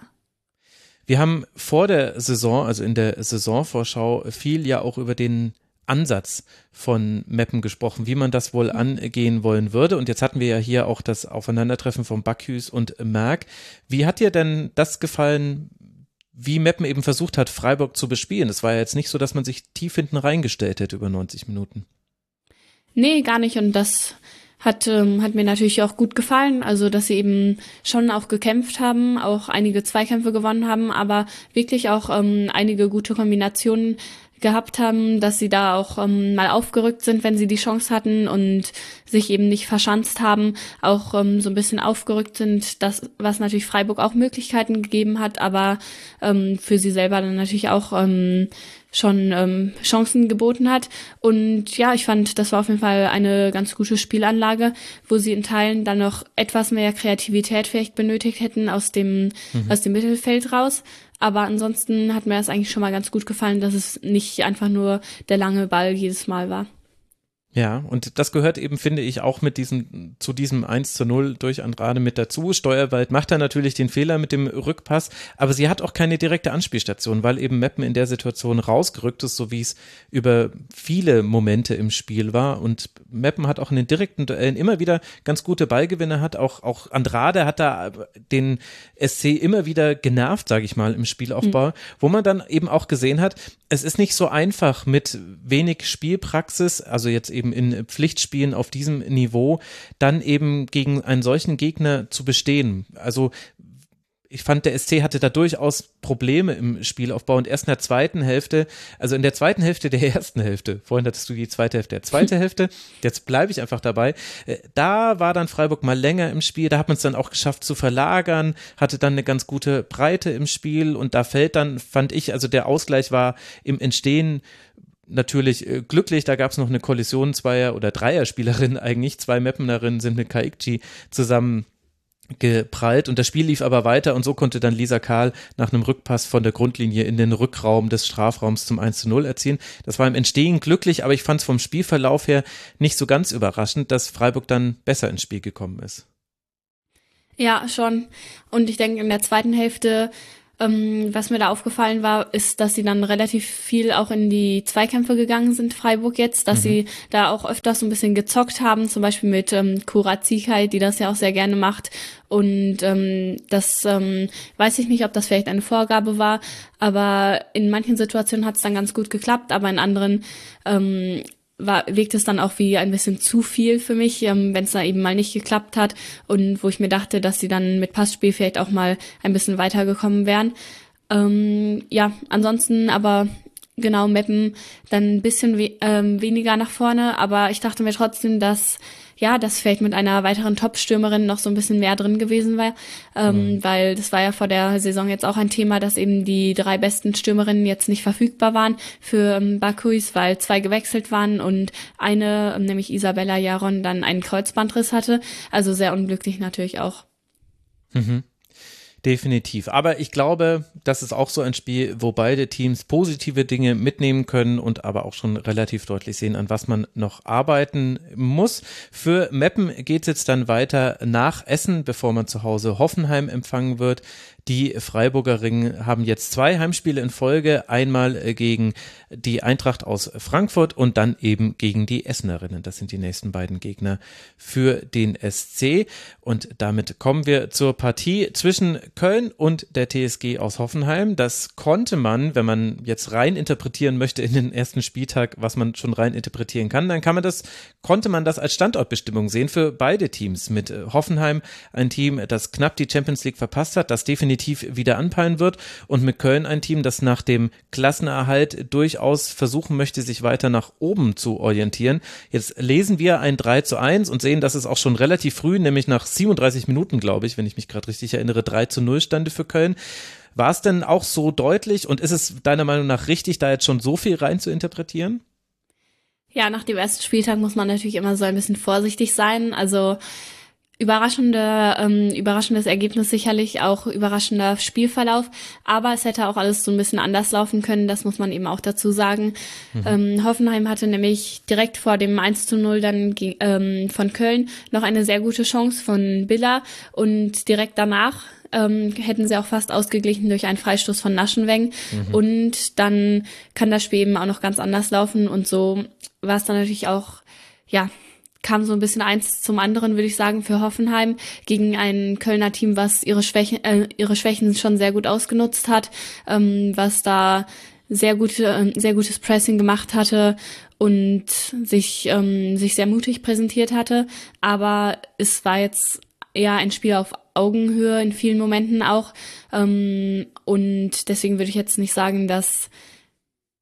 Wir haben vor der Saison, also in der Saisonvorschau, viel ja auch über den Ansatz von Meppen gesprochen, wie man das wohl angehen wollen würde. Und jetzt hatten wir ja hier auch das Aufeinandertreffen von Bacchus und Merck. Wie hat dir denn das gefallen, wie Meppen eben versucht hat, Freiburg zu bespielen. Es war ja jetzt nicht so, dass man sich tief hinten reingestellt hätte über 90 Minuten. Nee, gar nicht. Und das hat, ähm, hat mir natürlich auch gut gefallen. Also, dass sie eben schon auch gekämpft haben, auch einige Zweikämpfe gewonnen haben, aber wirklich auch ähm, einige gute Kombinationen gehabt haben, dass sie da auch ähm, mal aufgerückt sind, wenn sie die Chance hatten und sich eben nicht verschanzt haben, auch ähm, so ein bisschen aufgerückt sind, das, was natürlich Freiburg auch Möglichkeiten gegeben hat, aber ähm, für sie selber dann natürlich auch ähm, schon ähm, Chancen geboten hat. Und ja, ich fand, das war auf jeden Fall eine ganz gute Spielanlage, wo sie in Teilen dann noch etwas mehr Kreativität vielleicht benötigt hätten aus dem, mhm. aus dem Mittelfeld raus. Aber ansonsten hat mir das eigentlich schon mal ganz gut gefallen, dass es nicht einfach nur der lange Ball jedes Mal war. Ja, und das gehört eben, finde ich, auch mit diesem, zu diesem 1 zu 0 durch Andrade mit dazu. Steuerwald macht da natürlich den Fehler mit dem Rückpass, aber sie hat auch keine direkte Anspielstation, weil eben Meppen in der Situation rausgerückt ist, so wie es über viele Momente im Spiel war. Und Meppen hat auch in den direkten Duellen immer wieder ganz gute Ballgewinne, hat auch, auch Andrade hat da den SC immer wieder genervt, sage ich mal, im Spielaufbau, mhm. wo man dann eben auch gesehen hat, es ist nicht so einfach mit wenig Spielpraxis, also jetzt eben eben in Pflichtspielen auf diesem Niveau dann eben gegen einen solchen Gegner zu bestehen. Also ich fand, der SC hatte da durchaus Probleme im Spielaufbau und erst in der zweiten Hälfte, also in der zweiten Hälfte der ersten Hälfte, vorhin hattest du die zweite Hälfte, der zweite Hälfte, jetzt bleibe ich einfach dabei, äh, da war dann Freiburg mal länger im Spiel, da hat man es dann auch geschafft zu verlagern, hatte dann eine ganz gute Breite im Spiel und da fällt dann, fand ich, also der Ausgleich war im Entstehen natürlich äh, glücklich, da gab es noch eine Kollision zweier oder dreier Spielerinnen eigentlich, zwei Mappenerinnen sind mit Kaikchi zusammen geprallt und das Spiel lief aber weiter und so konnte dann Lisa Karl nach einem Rückpass von der Grundlinie in den Rückraum des Strafraums zum 1 zu 0 erzielen. Das war im Entstehen glücklich, aber ich fand es vom Spielverlauf her nicht so ganz überraschend, dass Freiburg dann besser ins Spiel gekommen ist. Ja, schon. Und ich denke, in der zweiten Hälfte ähm, was mir da aufgefallen war, ist, dass sie dann relativ viel auch in die Zweikämpfe gegangen sind, Freiburg jetzt, dass mhm. sie da auch öfters so ein bisschen gezockt haben, zum Beispiel mit ähm, Kurazikai, die das ja auch sehr gerne macht. Und ähm, das ähm, weiß ich nicht, ob das vielleicht eine Vorgabe war, aber in manchen Situationen hat es dann ganz gut geklappt, aber in anderen ähm, war, wirkt es dann auch wie ein bisschen zu viel für mich, ähm, wenn es da eben mal nicht geklappt hat und wo ich mir dachte, dass sie dann mit Passspiel vielleicht auch mal ein bisschen weitergekommen wären. Ähm, ja, ansonsten aber genau Mappen dann ein bisschen we ähm, weniger nach vorne, aber ich dachte mir trotzdem, dass ja, dass vielleicht mit einer weiteren Top-Stürmerin noch so ein bisschen mehr drin gewesen war, ähm, mhm. weil das war ja vor der Saison jetzt auch ein Thema, dass eben die drei besten Stürmerinnen jetzt nicht verfügbar waren für ähm, Bakuis, weil zwei gewechselt waren und eine, ähm, nämlich Isabella Jaron, dann einen Kreuzbandriss hatte. Also sehr unglücklich natürlich auch. Mhm. Definitiv. Aber ich glaube, das ist auch so ein Spiel, wo beide Teams positive Dinge mitnehmen können und aber auch schon relativ deutlich sehen, an was man noch arbeiten muss. Für Meppen geht es jetzt dann weiter nach Essen, bevor man zu Hause Hoffenheim empfangen wird. Die Freiburger Ringen haben jetzt zwei Heimspiele in Folge, einmal äh, gegen die Eintracht aus Frankfurt und dann eben gegen die Essenerinnen. Das sind die nächsten beiden Gegner für den SC. Und damit kommen wir zur Partie zwischen Köln und der TSG aus Hoffenheim. Das konnte man, wenn man jetzt rein interpretieren möchte in den ersten Spieltag, was man schon rein interpretieren kann, dann kann man das, konnte man das als Standortbestimmung sehen für beide Teams. Mit äh, Hoffenheim ein Team, das knapp die Champions League verpasst hat, das definitiv definitiv wieder anpeilen wird und mit Köln ein Team, das nach dem Klassenerhalt durchaus versuchen möchte, sich weiter nach oben zu orientieren. Jetzt lesen wir ein 3 zu 1 und sehen, dass es auch schon relativ früh, nämlich nach 37 Minuten, glaube ich, wenn ich mich gerade richtig erinnere, 3 zu 0 stande für Köln. War es denn auch so deutlich und ist es deiner Meinung nach richtig, da jetzt schon so viel rein zu interpretieren? Ja, nach dem ersten Spieltag muss man natürlich immer so ein bisschen vorsichtig sein. Also Überraschende, ähm, überraschendes Ergebnis sicherlich, auch überraschender Spielverlauf, aber es hätte auch alles so ein bisschen anders laufen können, das muss man eben auch dazu sagen. Mhm. Ähm, Hoffenheim hatte nämlich direkt vor dem 1 zu 0 dann ähm, von Köln noch eine sehr gute Chance von Biller und direkt danach ähm, hätten sie auch fast ausgeglichen durch einen Freistoß von Naschenweng. Mhm. Und dann kann das Spiel eben auch noch ganz anders laufen. Und so war es dann natürlich auch, ja, kam so ein bisschen eins zum anderen, würde ich sagen, für Hoffenheim gegen ein Kölner Team, was ihre Schwächen, äh, ihre Schwächen schon sehr gut ausgenutzt hat, ähm, was da sehr gute, äh, sehr gutes Pressing gemacht hatte und sich, ähm, sich sehr mutig präsentiert hatte. Aber es war jetzt eher ein Spiel auf Augenhöhe in vielen Momenten auch. Ähm, und deswegen würde ich jetzt nicht sagen, dass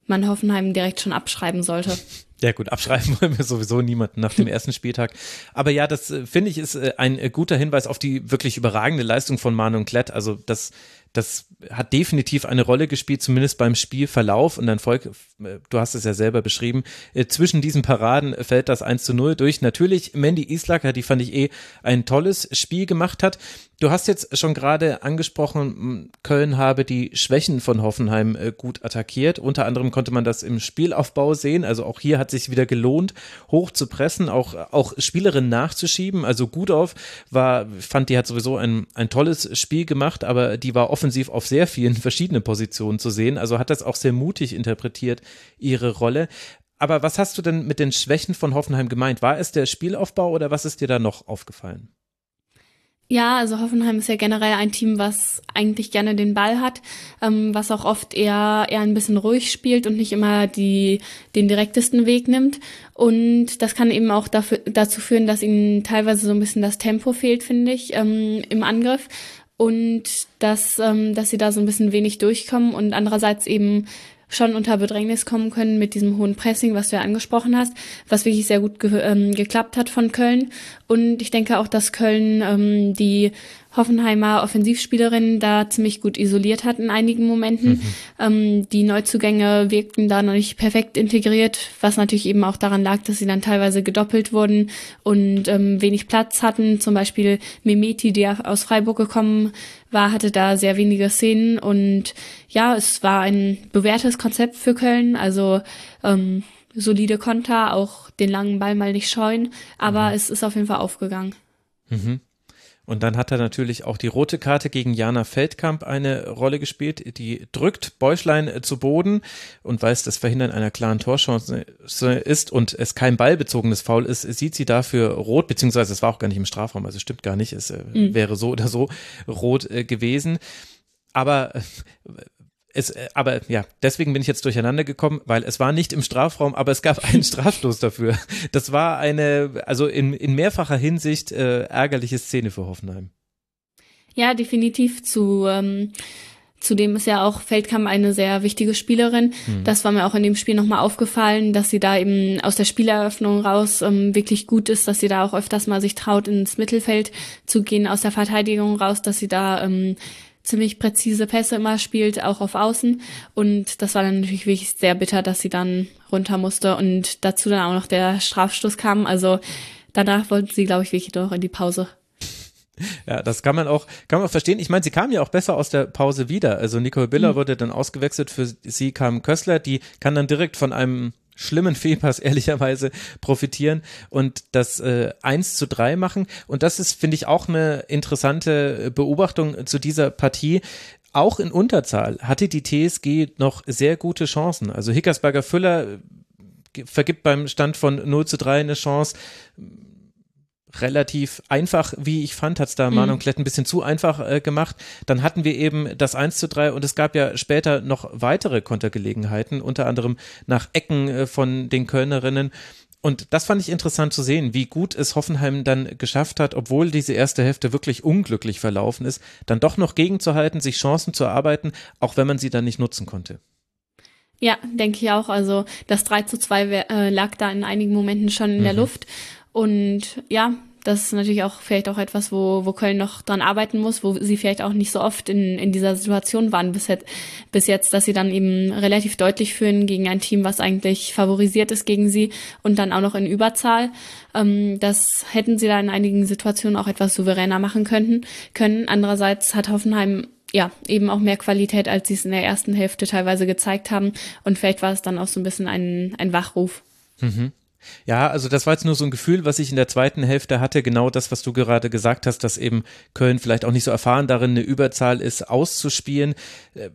man Hoffenheim direkt schon abschreiben sollte. Ja gut, abschreiben wollen wir sowieso niemanden nach dem ersten Spieltag. Aber ja, das äh, finde ich ist äh, ein äh, guter Hinweis auf die wirklich überragende Leistung von Manon Klett. Also das das hat definitiv eine Rolle gespielt, zumindest beim Spielverlauf und dann folgt, du hast es ja selber beschrieben, äh, zwischen diesen Paraden fällt das 1 zu 0 durch. Natürlich Mandy Islacker, die fand ich eh ein tolles Spiel gemacht hat. Du hast jetzt schon gerade angesprochen, Köln habe die Schwächen von Hoffenheim äh, gut attackiert. Unter anderem konnte man das im Spielaufbau sehen. Also auch hier hat sich wieder gelohnt, hoch zu pressen, auch, auch Spielerinnen nachzuschieben. Also gut war, fand die hat sowieso ein, ein tolles Spiel gemacht, aber die war oft offensiv auf sehr vielen verschiedenen Positionen zu sehen. Also hat das auch sehr mutig interpretiert, ihre Rolle. Aber was hast du denn mit den Schwächen von Hoffenheim gemeint? War es der Spielaufbau oder was ist dir da noch aufgefallen? Ja, also Hoffenheim ist ja generell ein Team, was eigentlich gerne den Ball hat, ähm, was auch oft eher eher ein bisschen ruhig spielt und nicht immer die den direktesten Weg nimmt. Und das kann eben auch dafür, dazu führen, dass ihnen teilweise so ein bisschen das Tempo fehlt, finde ich, ähm, im Angriff und dass, ähm, dass sie da so ein bisschen wenig durchkommen und andererseits eben schon unter Bedrängnis kommen können mit diesem hohen Pressing, was du ja angesprochen hast, was wirklich sehr gut ge ähm, geklappt hat von Köln. Und ich denke auch, dass Köln ähm, die Hoffenheimer Offensivspielerin da ziemlich gut isoliert hat in einigen Momenten. Mhm. Ähm, die Neuzugänge wirkten da noch nicht perfekt integriert, was natürlich eben auch daran lag, dass sie dann teilweise gedoppelt wurden und ähm, wenig Platz hatten. Zum Beispiel Mimeti, der aus Freiburg gekommen war, hatte da sehr wenige Szenen und ja, es war ein bewährtes Konzept für Köln. Also ähm, solide Konter, auch den langen Ball mal nicht scheuen, aber mhm. es ist auf jeden Fall aufgegangen. Mhm. Und dann hat er natürlich auch die rote Karte gegen Jana Feldkamp eine Rolle gespielt. Die drückt Bäuschlein äh, zu Boden und weil es das Verhindern einer klaren Torchance ist und es kein ballbezogenes Foul ist, sieht sie dafür rot, beziehungsweise es war auch gar nicht im Strafraum, also stimmt gar nicht, es äh, mhm. wäre so oder so rot äh, gewesen. Aber es, äh, aber ja, deswegen bin ich jetzt durcheinander gekommen, weil es war nicht im Strafraum, aber es gab einen Strafstoß dafür. Das war eine, also in, in mehrfacher Hinsicht äh, ärgerliche Szene für Hoffenheim. Ja, definitiv zu. Ähm Zudem ist ja auch Feldkamp eine sehr wichtige Spielerin. Hm. Das war mir auch in dem Spiel nochmal aufgefallen, dass sie da eben aus der Spieleröffnung raus ähm, wirklich gut ist, dass sie da auch öfters mal sich traut, ins Mittelfeld zu gehen, aus der Verteidigung raus, dass sie da ähm, ziemlich präzise Pässe immer spielt, auch auf Außen. Und das war dann natürlich wirklich sehr bitter, dass sie dann runter musste und dazu dann auch noch der Strafstoß kam. Also danach wollten sie, glaube ich, wirklich doch in die Pause. Ja, das kann man auch, kann man auch verstehen. Ich meine, sie kam ja auch besser aus der Pause wieder. Also Nicole Biller mhm. wurde dann ausgewechselt, für sie kam Kössler, die kann dann direkt von einem schlimmen Fehlpass ehrlicherweise profitieren und das äh, 1 zu 3 machen. Und das ist, finde ich, auch eine interessante Beobachtung zu dieser Partie. Auch in Unterzahl hatte die TSG noch sehr gute Chancen. Also Hickersberger Füller vergibt beim Stand von 0 zu 3 eine Chance relativ einfach, wie ich fand, hat es da mhm. Manon Klett ein bisschen zu einfach äh, gemacht. Dann hatten wir eben das 1 zu 3 und es gab ja später noch weitere Kontergelegenheiten, unter anderem nach Ecken äh, von den Kölnerinnen. Und das fand ich interessant zu sehen, wie gut es Hoffenheim dann geschafft hat, obwohl diese erste Hälfte wirklich unglücklich verlaufen ist, dann doch noch gegenzuhalten, sich Chancen zu erarbeiten, auch wenn man sie dann nicht nutzen konnte. Ja, denke ich auch. Also das 3 zu 2 äh, lag da in einigen Momenten schon in mhm. der Luft. Und ja, das ist natürlich auch vielleicht auch etwas, wo, wo Köln noch dran arbeiten muss, wo sie vielleicht auch nicht so oft in, in dieser Situation waren bis jetzt, bis jetzt, dass sie dann eben relativ deutlich führen gegen ein Team, was eigentlich favorisiert ist gegen sie und dann auch noch in Überzahl. Ähm, das hätten sie da in einigen Situationen auch etwas souveräner machen könnten, können. Andererseits hat Hoffenheim ja, eben auch mehr Qualität, als sie es in der ersten Hälfte teilweise gezeigt haben. Und vielleicht war es dann auch so ein bisschen ein, ein Wachruf. Mhm. Ja, also das war jetzt nur so ein Gefühl, was ich in der zweiten Hälfte hatte, genau das, was du gerade gesagt hast, dass eben Köln vielleicht auch nicht so erfahren darin, eine Überzahl ist, auszuspielen. Äh,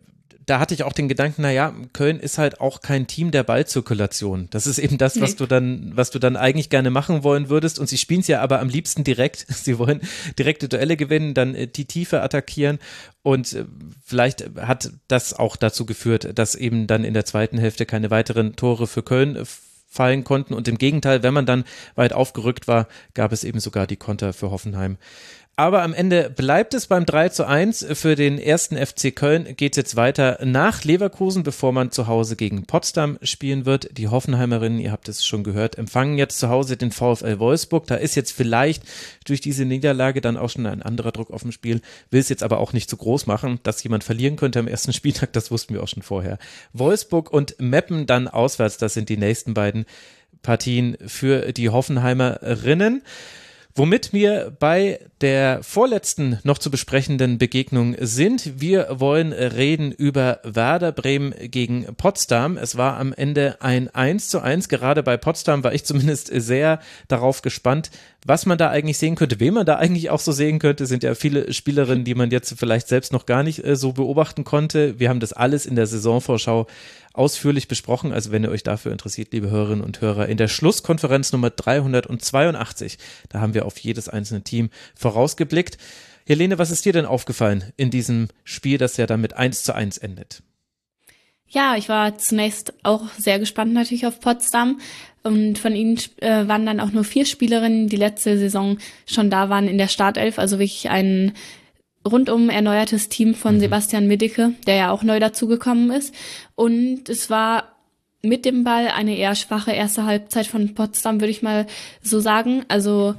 da hatte ich auch den Gedanken, na ja, Köln ist halt auch kein Team der Ballzirkulation. Das ist eben das, was du dann, was du dann eigentlich gerne machen wollen würdest. Und sie spielen es ja aber am liebsten direkt. Sie wollen direkte Duelle gewinnen, dann äh, die Tiefe attackieren. Und äh, vielleicht hat das auch dazu geführt, dass eben dann in der zweiten Hälfte keine weiteren Tore für Köln fallen konnten. Und im Gegenteil, wenn man dann weit aufgerückt war, gab es eben sogar die Konter für Hoffenheim. Aber am Ende bleibt es beim 3 zu 1. Für den ersten FC Köln geht jetzt weiter nach Leverkusen, bevor man zu Hause gegen Potsdam spielen wird. Die Hoffenheimerinnen, ihr habt es schon gehört, empfangen jetzt zu Hause den VfL Wolfsburg. Da ist jetzt vielleicht durch diese Niederlage dann auch schon ein anderer Druck auf dem Spiel. Will es jetzt aber auch nicht zu groß machen, dass jemand verlieren könnte am ersten Spieltag. Das wussten wir auch schon vorher. Wolfsburg und Meppen dann auswärts. Das sind die nächsten beiden Partien für die Hoffenheimerinnen. Womit wir bei der vorletzten noch zu besprechenden Begegnung sind. Wir wollen reden über Werder Bremen gegen Potsdam. Es war am Ende ein 1 zu 1. Gerade bei Potsdam war ich zumindest sehr darauf gespannt, was man da eigentlich sehen könnte. Wen man da eigentlich auch so sehen könnte, sind ja viele Spielerinnen, die man jetzt vielleicht selbst noch gar nicht äh, so beobachten konnte. Wir haben das alles in der Saisonvorschau ausführlich besprochen. Also wenn ihr euch dafür interessiert, liebe Hörerinnen und Hörer, in der Schlusskonferenz Nummer 382, da haben wir auf jedes einzelne Team vorausgeblickt. Helene, was ist dir denn aufgefallen in diesem Spiel, das ja dann mit 1 zu 1 endet? Ja, ich war zunächst auch sehr gespannt natürlich auf Potsdam. Und von ihnen äh, waren dann auch nur vier Spielerinnen, die letzte Saison schon da waren in der Startelf. Also wirklich ein rundum erneuertes Team von mhm. Sebastian Middicke, der ja auch neu dazugekommen ist. Und es war mit dem Ball eine eher schwache erste Halbzeit von Potsdam, würde ich mal so sagen. Also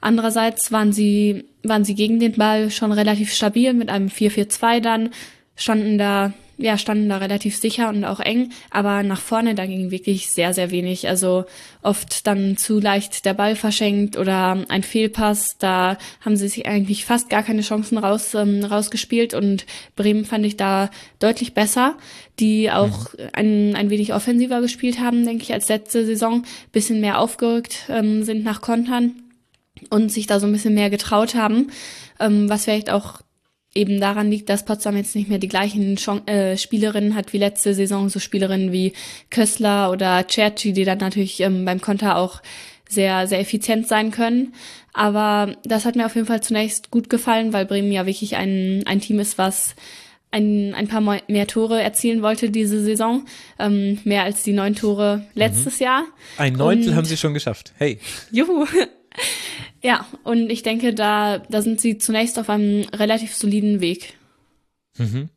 andererseits waren sie, waren sie gegen den Ball schon relativ stabil mit einem 4-4-2 dann, standen da ja, standen da relativ sicher und auch eng, aber nach vorne da ging wirklich sehr, sehr wenig. Also oft dann zu leicht der Ball verschenkt oder ein Fehlpass. Da haben sie sich eigentlich fast gar keine Chancen raus, ähm, rausgespielt und Bremen fand ich da deutlich besser, die auch mhm. ein, ein wenig offensiver gespielt haben, denke ich, als letzte Saison. Bisschen mehr aufgerückt ähm, sind nach Kontern und sich da so ein bisschen mehr getraut haben, ähm, was vielleicht auch eben daran liegt, dass Potsdam jetzt nicht mehr die gleichen Chance, äh, Spielerinnen hat wie letzte Saison, so Spielerinnen wie Kössler oder Cerci, die dann natürlich ähm, beim Konter auch sehr, sehr effizient sein können. Aber das hat mir auf jeden Fall zunächst gut gefallen, weil Bremen ja wirklich ein, ein Team ist, was ein, ein paar mehr Tore erzielen wollte diese Saison. Ähm, mehr als die neun Tore letztes mhm. Jahr. Ein Neuntel Und, haben sie schon geschafft. Hey. Juhu. Ja, und ich denke, da, da sind sie zunächst auf einem relativ soliden Weg. Mhm.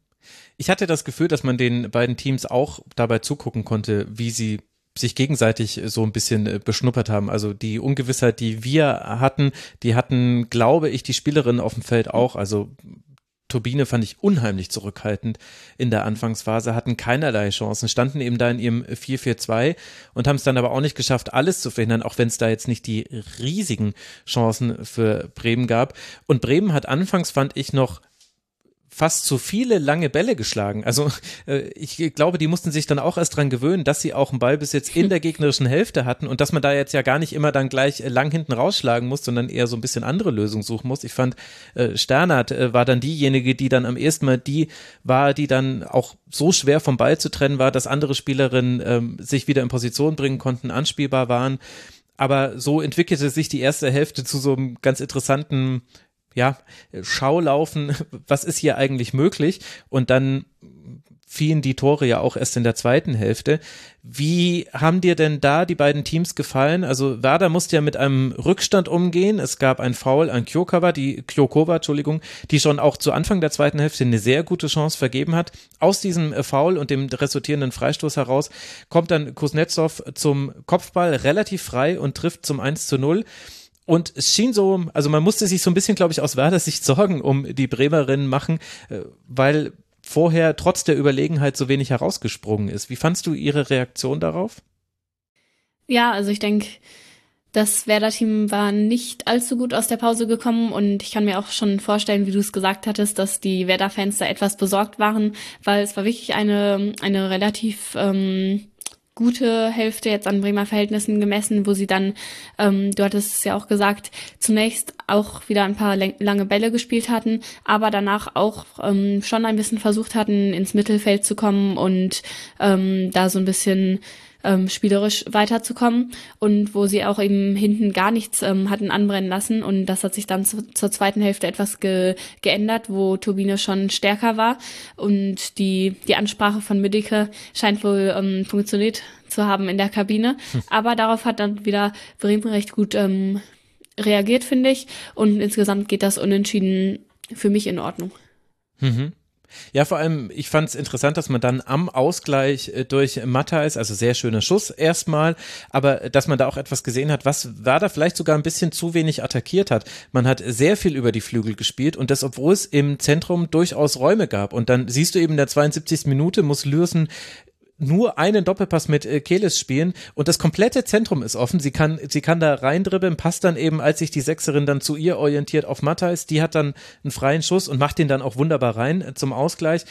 Ich hatte das Gefühl, dass man den beiden Teams auch dabei zugucken konnte, wie sie sich gegenseitig so ein bisschen äh, beschnuppert haben. Also die Ungewissheit, die wir hatten, die hatten, glaube ich, die Spielerinnen auf dem Feld auch. Also Turbine fand ich unheimlich zurückhaltend in der Anfangsphase, hatten keinerlei Chancen, standen eben da in ihrem 4-4-2 und haben es dann aber auch nicht geschafft, alles zu verhindern, auch wenn es da jetzt nicht die riesigen Chancen für Bremen gab. Und Bremen hat anfangs, fand ich, noch fast zu viele lange Bälle geschlagen. Also äh, ich glaube, die mussten sich dann auch erst dran gewöhnen, dass sie auch einen Ballbesitz in der gegnerischen Hälfte hatten und dass man da jetzt ja gar nicht immer dann gleich äh, lang hinten rausschlagen muss, sondern eher so ein bisschen andere Lösungen suchen muss. Ich fand, äh, Sternert äh, war dann diejenige, die dann am ersten Mal die war, die dann auch so schwer vom Ball zu trennen war, dass andere Spielerinnen ähm, sich wieder in Position bringen konnten, anspielbar waren. Aber so entwickelte sich die erste Hälfte zu so einem ganz interessanten ja, Schaulaufen, was ist hier eigentlich möglich? Und dann fielen die Tore ja auch erst in der zweiten Hälfte. Wie haben dir denn da die beiden Teams gefallen? Also Werder musste ja mit einem Rückstand umgehen. Es gab ein Foul an Kyokova, die Kyokova, Entschuldigung, die schon auch zu Anfang der zweiten Hälfte eine sehr gute Chance vergeben hat. Aus diesem Foul und dem resultierenden Freistoß heraus kommt dann Kuznetsov zum Kopfball relativ frei und trifft zum 1 zu 0. Und es schien so, also man musste sich so ein bisschen, glaube ich, aus Werder Sicht Sorgen um die Bremerinnen machen, äh, weil vorher trotz der Überlegenheit so wenig herausgesprungen ist. Wie fandst du ihre Reaktion darauf? Ja, also ich denke, das Werder-Team war nicht allzu gut aus der Pause gekommen und ich kann mir auch schon vorstellen, wie du es gesagt hattest, dass die Werder-Fans da etwas besorgt waren, weil es war wirklich eine, eine relativ ähm, gute Hälfte jetzt an Bremer Verhältnissen gemessen, wo sie dann, ähm, du hattest es ja auch gesagt, zunächst auch wieder ein paar lange Bälle gespielt hatten, aber danach auch ähm, schon ein bisschen versucht hatten, ins Mittelfeld zu kommen und ähm, da so ein bisschen ähm, spielerisch weiterzukommen und wo sie auch eben hinten gar nichts ähm, hatten anbrennen lassen und das hat sich dann zu, zur zweiten Hälfte etwas ge geändert, wo Turbine schon stärker war und die, die Ansprache von Müdicke scheint wohl ähm, funktioniert zu haben in der Kabine, hm. aber darauf hat dann wieder Bremen recht gut ähm, reagiert, finde ich und insgesamt geht das unentschieden für mich in Ordnung. Mhm. Ja, vor allem, ich fand es interessant, dass man dann am Ausgleich äh, durch Matthijs, also sehr schöner Schuss erstmal, aber dass man da auch etwas gesehen hat, was war da vielleicht sogar ein bisschen zu wenig attackiert hat. Man hat sehr viel über die Flügel gespielt und das, obwohl es im Zentrum durchaus Räume gab. Und dann siehst du eben in der 72. Minute muss Lürsen nur einen Doppelpass mit äh, Keles spielen und das komplette Zentrum ist offen. Sie kann, sie kann da reindribbeln, passt dann eben, als sich die Sechserin dann zu ihr orientiert auf Matthijs. Die hat dann einen freien Schuss und macht den dann auch wunderbar rein äh, zum Ausgleich.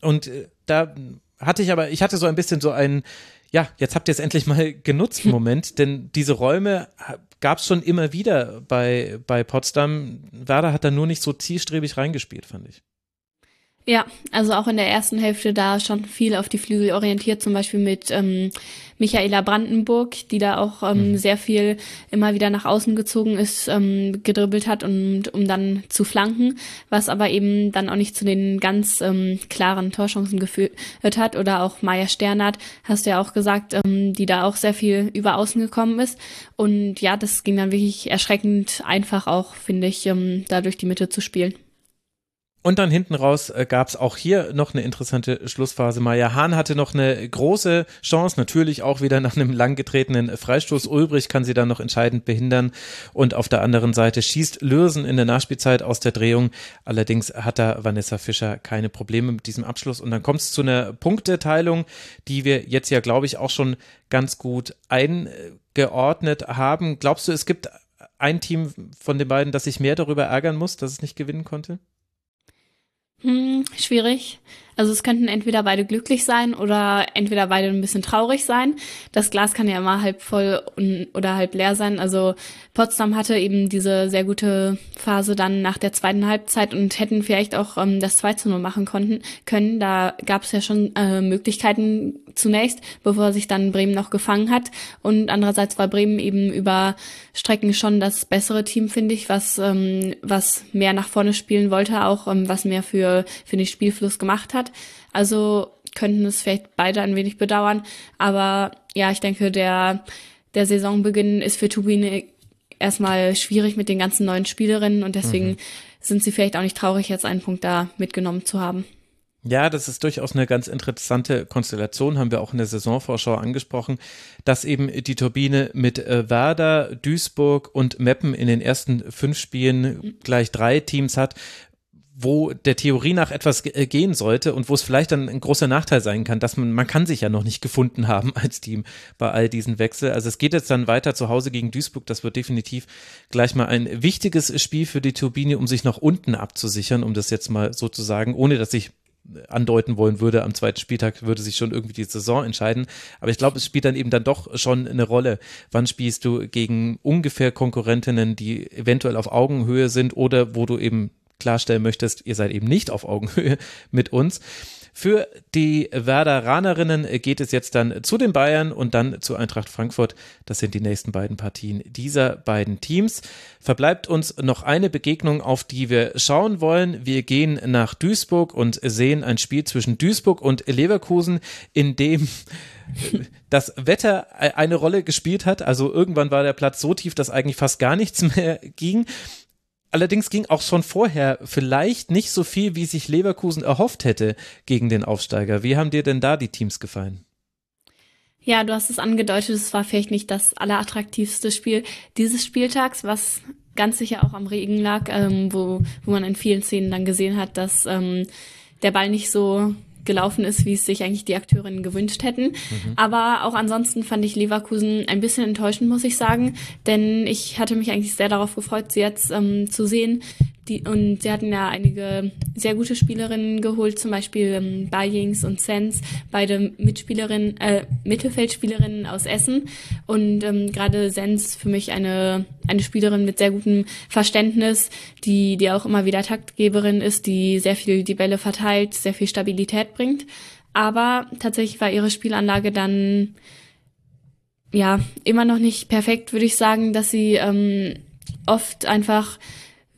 Und äh, da hatte ich aber, ich hatte so ein bisschen so einen, ja, jetzt habt ihr es endlich mal genutzt, Moment, denn diese Räume gab es schon immer wieder bei, bei Potsdam. Werder hat da nur nicht so zielstrebig reingespielt, fand ich. Ja, also auch in der ersten Hälfte da schon viel auf die Flügel orientiert, zum Beispiel mit ähm, Michaela Brandenburg, die da auch ähm, mhm. sehr viel immer wieder nach außen gezogen ist, ähm, gedribbelt hat und um dann zu flanken, was aber eben dann auch nicht zu den ganz ähm, klaren Torchancen geführt hat. Oder auch Maya Sternert, hast du ja auch gesagt, ähm, die da auch sehr viel über außen gekommen ist. Und ja, das ging dann wirklich erschreckend einfach auch, finde ich, ähm, da durch die Mitte zu spielen. Und dann hinten raus äh, gab es auch hier noch eine interessante Schlussphase. Maya Hahn hatte noch eine große Chance, natürlich auch wieder nach einem lang getretenen Freistoß. Ulbrich kann sie dann noch entscheidend behindern. Und auf der anderen Seite schießt Lürsen in der Nachspielzeit aus der Drehung. Allerdings hat da Vanessa Fischer keine Probleme mit diesem Abschluss. Und dann kommt es zu einer Punkteteilung, die wir jetzt ja, glaube ich, auch schon ganz gut eingeordnet haben. Glaubst du, es gibt ein Team von den beiden, das sich mehr darüber ärgern muss, dass es nicht gewinnen konnte? Hm, schwierig. Also es könnten entweder beide glücklich sein oder entweder beide ein bisschen traurig sein. Das Glas kann ja immer halb voll oder halb leer sein. Also Potsdam hatte eben diese sehr gute Phase dann nach der zweiten Halbzeit und hätten vielleicht auch ähm, das 2 zu 0 machen konnten, können. Da gab es ja schon äh, Möglichkeiten zunächst, bevor sich dann Bremen noch gefangen hat. Und andererseits war Bremen eben über Strecken schon das bessere Team, finde ich, was, ähm, was mehr nach vorne spielen wollte, auch ähm, was mehr für, für den Spielfluss gemacht hat. Also könnten es vielleicht beide ein wenig bedauern. Aber ja, ich denke, der, der Saisonbeginn ist für Turbine erstmal schwierig mit den ganzen neuen Spielerinnen und deswegen mhm. sind sie vielleicht auch nicht traurig, jetzt einen Punkt da mitgenommen zu haben. Ja, das ist durchaus eine ganz interessante Konstellation, haben wir auch in der Saisonvorschau angesprochen, dass eben die Turbine mit äh, Werder, Duisburg und Meppen in den ersten fünf Spielen gleich drei Teams hat, wo der Theorie nach etwas äh, gehen sollte und wo es vielleicht dann ein großer Nachteil sein kann, dass man, man kann sich ja noch nicht gefunden haben als Team bei all diesen Wechseln. Also es geht jetzt dann weiter zu Hause gegen Duisburg. Das wird definitiv gleich mal ein wichtiges Spiel für die Turbine, um sich noch unten abzusichern, um das jetzt mal so zu sagen, ohne dass ich andeuten wollen würde, am zweiten Spieltag würde sich schon irgendwie die Saison entscheiden. Aber ich glaube, es spielt dann eben dann doch schon eine Rolle. Wann spielst du gegen ungefähr Konkurrentinnen, die eventuell auf Augenhöhe sind oder wo du eben klarstellen möchtest, ihr seid eben nicht auf Augenhöhe mit uns. Für die Werderanerinnen geht es jetzt dann zu den Bayern und dann zu Eintracht Frankfurt. Das sind die nächsten beiden Partien dieser beiden Teams. Verbleibt uns noch eine Begegnung, auf die wir schauen wollen. Wir gehen nach Duisburg und sehen ein Spiel zwischen Duisburg und Leverkusen, in dem das Wetter eine Rolle gespielt hat. Also irgendwann war der Platz so tief, dass eigentlich fast gar nichts mehr ging. Allerdings ging auch schon vorher vielleicht nicht so viel, wie sich Leverkusen erhofft hätte gegen den Aufsteiger. Wie haben dir denn da die Teams gefallen? Ja, du hast es angedeutet, es war vielleicht nicht das allerattraktivste Spiel dieses Spieltags, was ganz sicher auch am Regen lag, ähm, wo, wo man in vielen Szenen dann gesehen hat, dass ähm, der Ball nicht so gelaufen ist, wie es sich eigentlich die Akteurinnen gewünscht hätten. Mhm. Aber auch ansonsten fand ich Leverkusen ein bisschen enttäuschend, muss ich sagen, denn ich hatte mich eigentlich sehr darauf gefreut, sie jetzt ähm, zu sehen. Die, und sie hatten ja einige sehr gute Spielerinnen geholt, zum Beispiel ähm, Bayings und Sens, beide Mitspielerinnen, äh, Mittelfeldspielerinnen aus Essen. Und ähm, gerade Sens für mich eine, eine Spielerin mit sehr gutem Verständnis, die, die auch immer wieder Taktgeberin ist, die sehr viel die Bälle verteilt, sehr viel Stabilität bringt. Aber tatsächlich war ihre Spielanlage dann ja immer noch nicht perfekt, würde ich sagen, dass sie ähm, oft einfach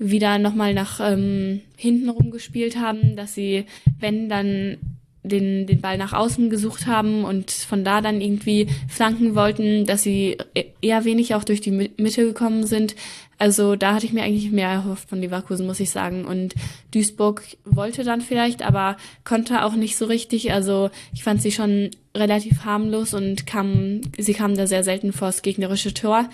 wieder nochmal nach ähm, hinten rumgespielt haben, dass sie, wenn dann den, den Ball nach außen gesucht haben und von da dann irgendwie flanken wollten, dass sie e-, eher wenig auch durch die Mitte gekommen sind. Also da hatte ich mir eigentlich mehr erhofft von Leverkusen, muss ich sagen. Und Duisburg wollte dann vielleicht, aber konnte auch nicht so richtig. Also ich fand sie schon relativ harmlos und kam, sie kamen da sehr selten vor das gegnerische Tor.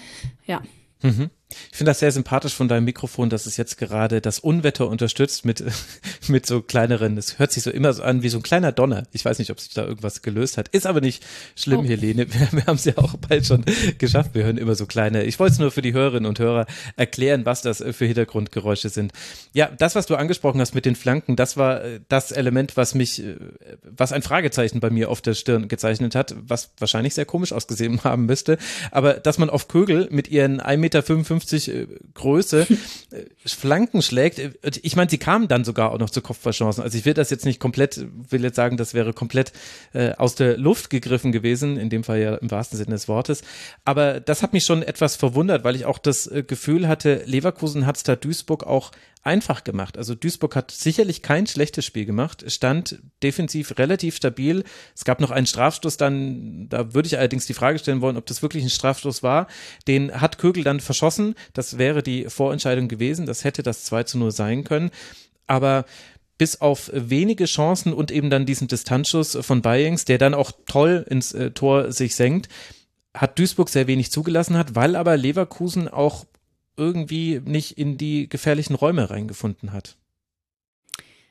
Ja. Mhm. Ich finde das sehr sympathisch von deinem Mikrofon, dass es jetzt gerade das Unwetter unterstützt mit, mit so kleineren, es hört sich so immer so an wie so ein kleiner Donner. Ich weiß nicht, ob sich da irgendwas gelöst hat. Ist aber nicht schlimm, oh. Helene. Wir, wir haben es ja auch bald schon geschafft. Wir hören immer so kleine. Ich wollte es nur für die Hörerinnen und Hörer erklären, was das für Hintergrundgeräusche sind. Ja, das, was du angesprochen hast mit den Flanken, das war äh, das Element, was mich, äh, was ein Fragezeichen bei mir auf der Stirn gezeichnet hat, was wahrscheinlich sehr komisch ausgesehen haben müsste. Aber dass man auf Kögel mit ihren 1,55 Meter 1,50 äh, Größe äh, Flanken schlägt. Ich meine, sie kamen dann sogar auch noch zu Kopfballchancen. Also ich will das jetzt nicht komplett, will jetzt sagen, das wäre komplett äh, aus der Luft gegriffen gewesen, in dem Fall ja im wahrsten Sinne des Wortes. Aber das hat mich schon etwas verwundert, weil ich auch das äh, Gefühl hatte, Leverkusen hat es da Duisburg auch einfach gemacht. Also Duisburg hat sicherlich kein schlechtes Spiel gemacht, stand defensiv relativ stabil. Es gab noch einen Strafstoß dann, da würde ich allerdings die Frage stellen wollen, ob das wirklich ein Strafstoß war. Den hat Kögel dann verschossen. Das wäre die Vorentscheidung gewesen. Das hätte das 2 zu 0 sein können. Aber bis auf wenige Chancen und eben dann diesen Distanzschuss von Bayings, der dann auch toll ins äh, Tor sich senkt, hat Duisburg sehr wenig zugelassen hat, weil aber Leverkusen auch irgendwie nicht in die gefährlichen Räume reingefunden hat.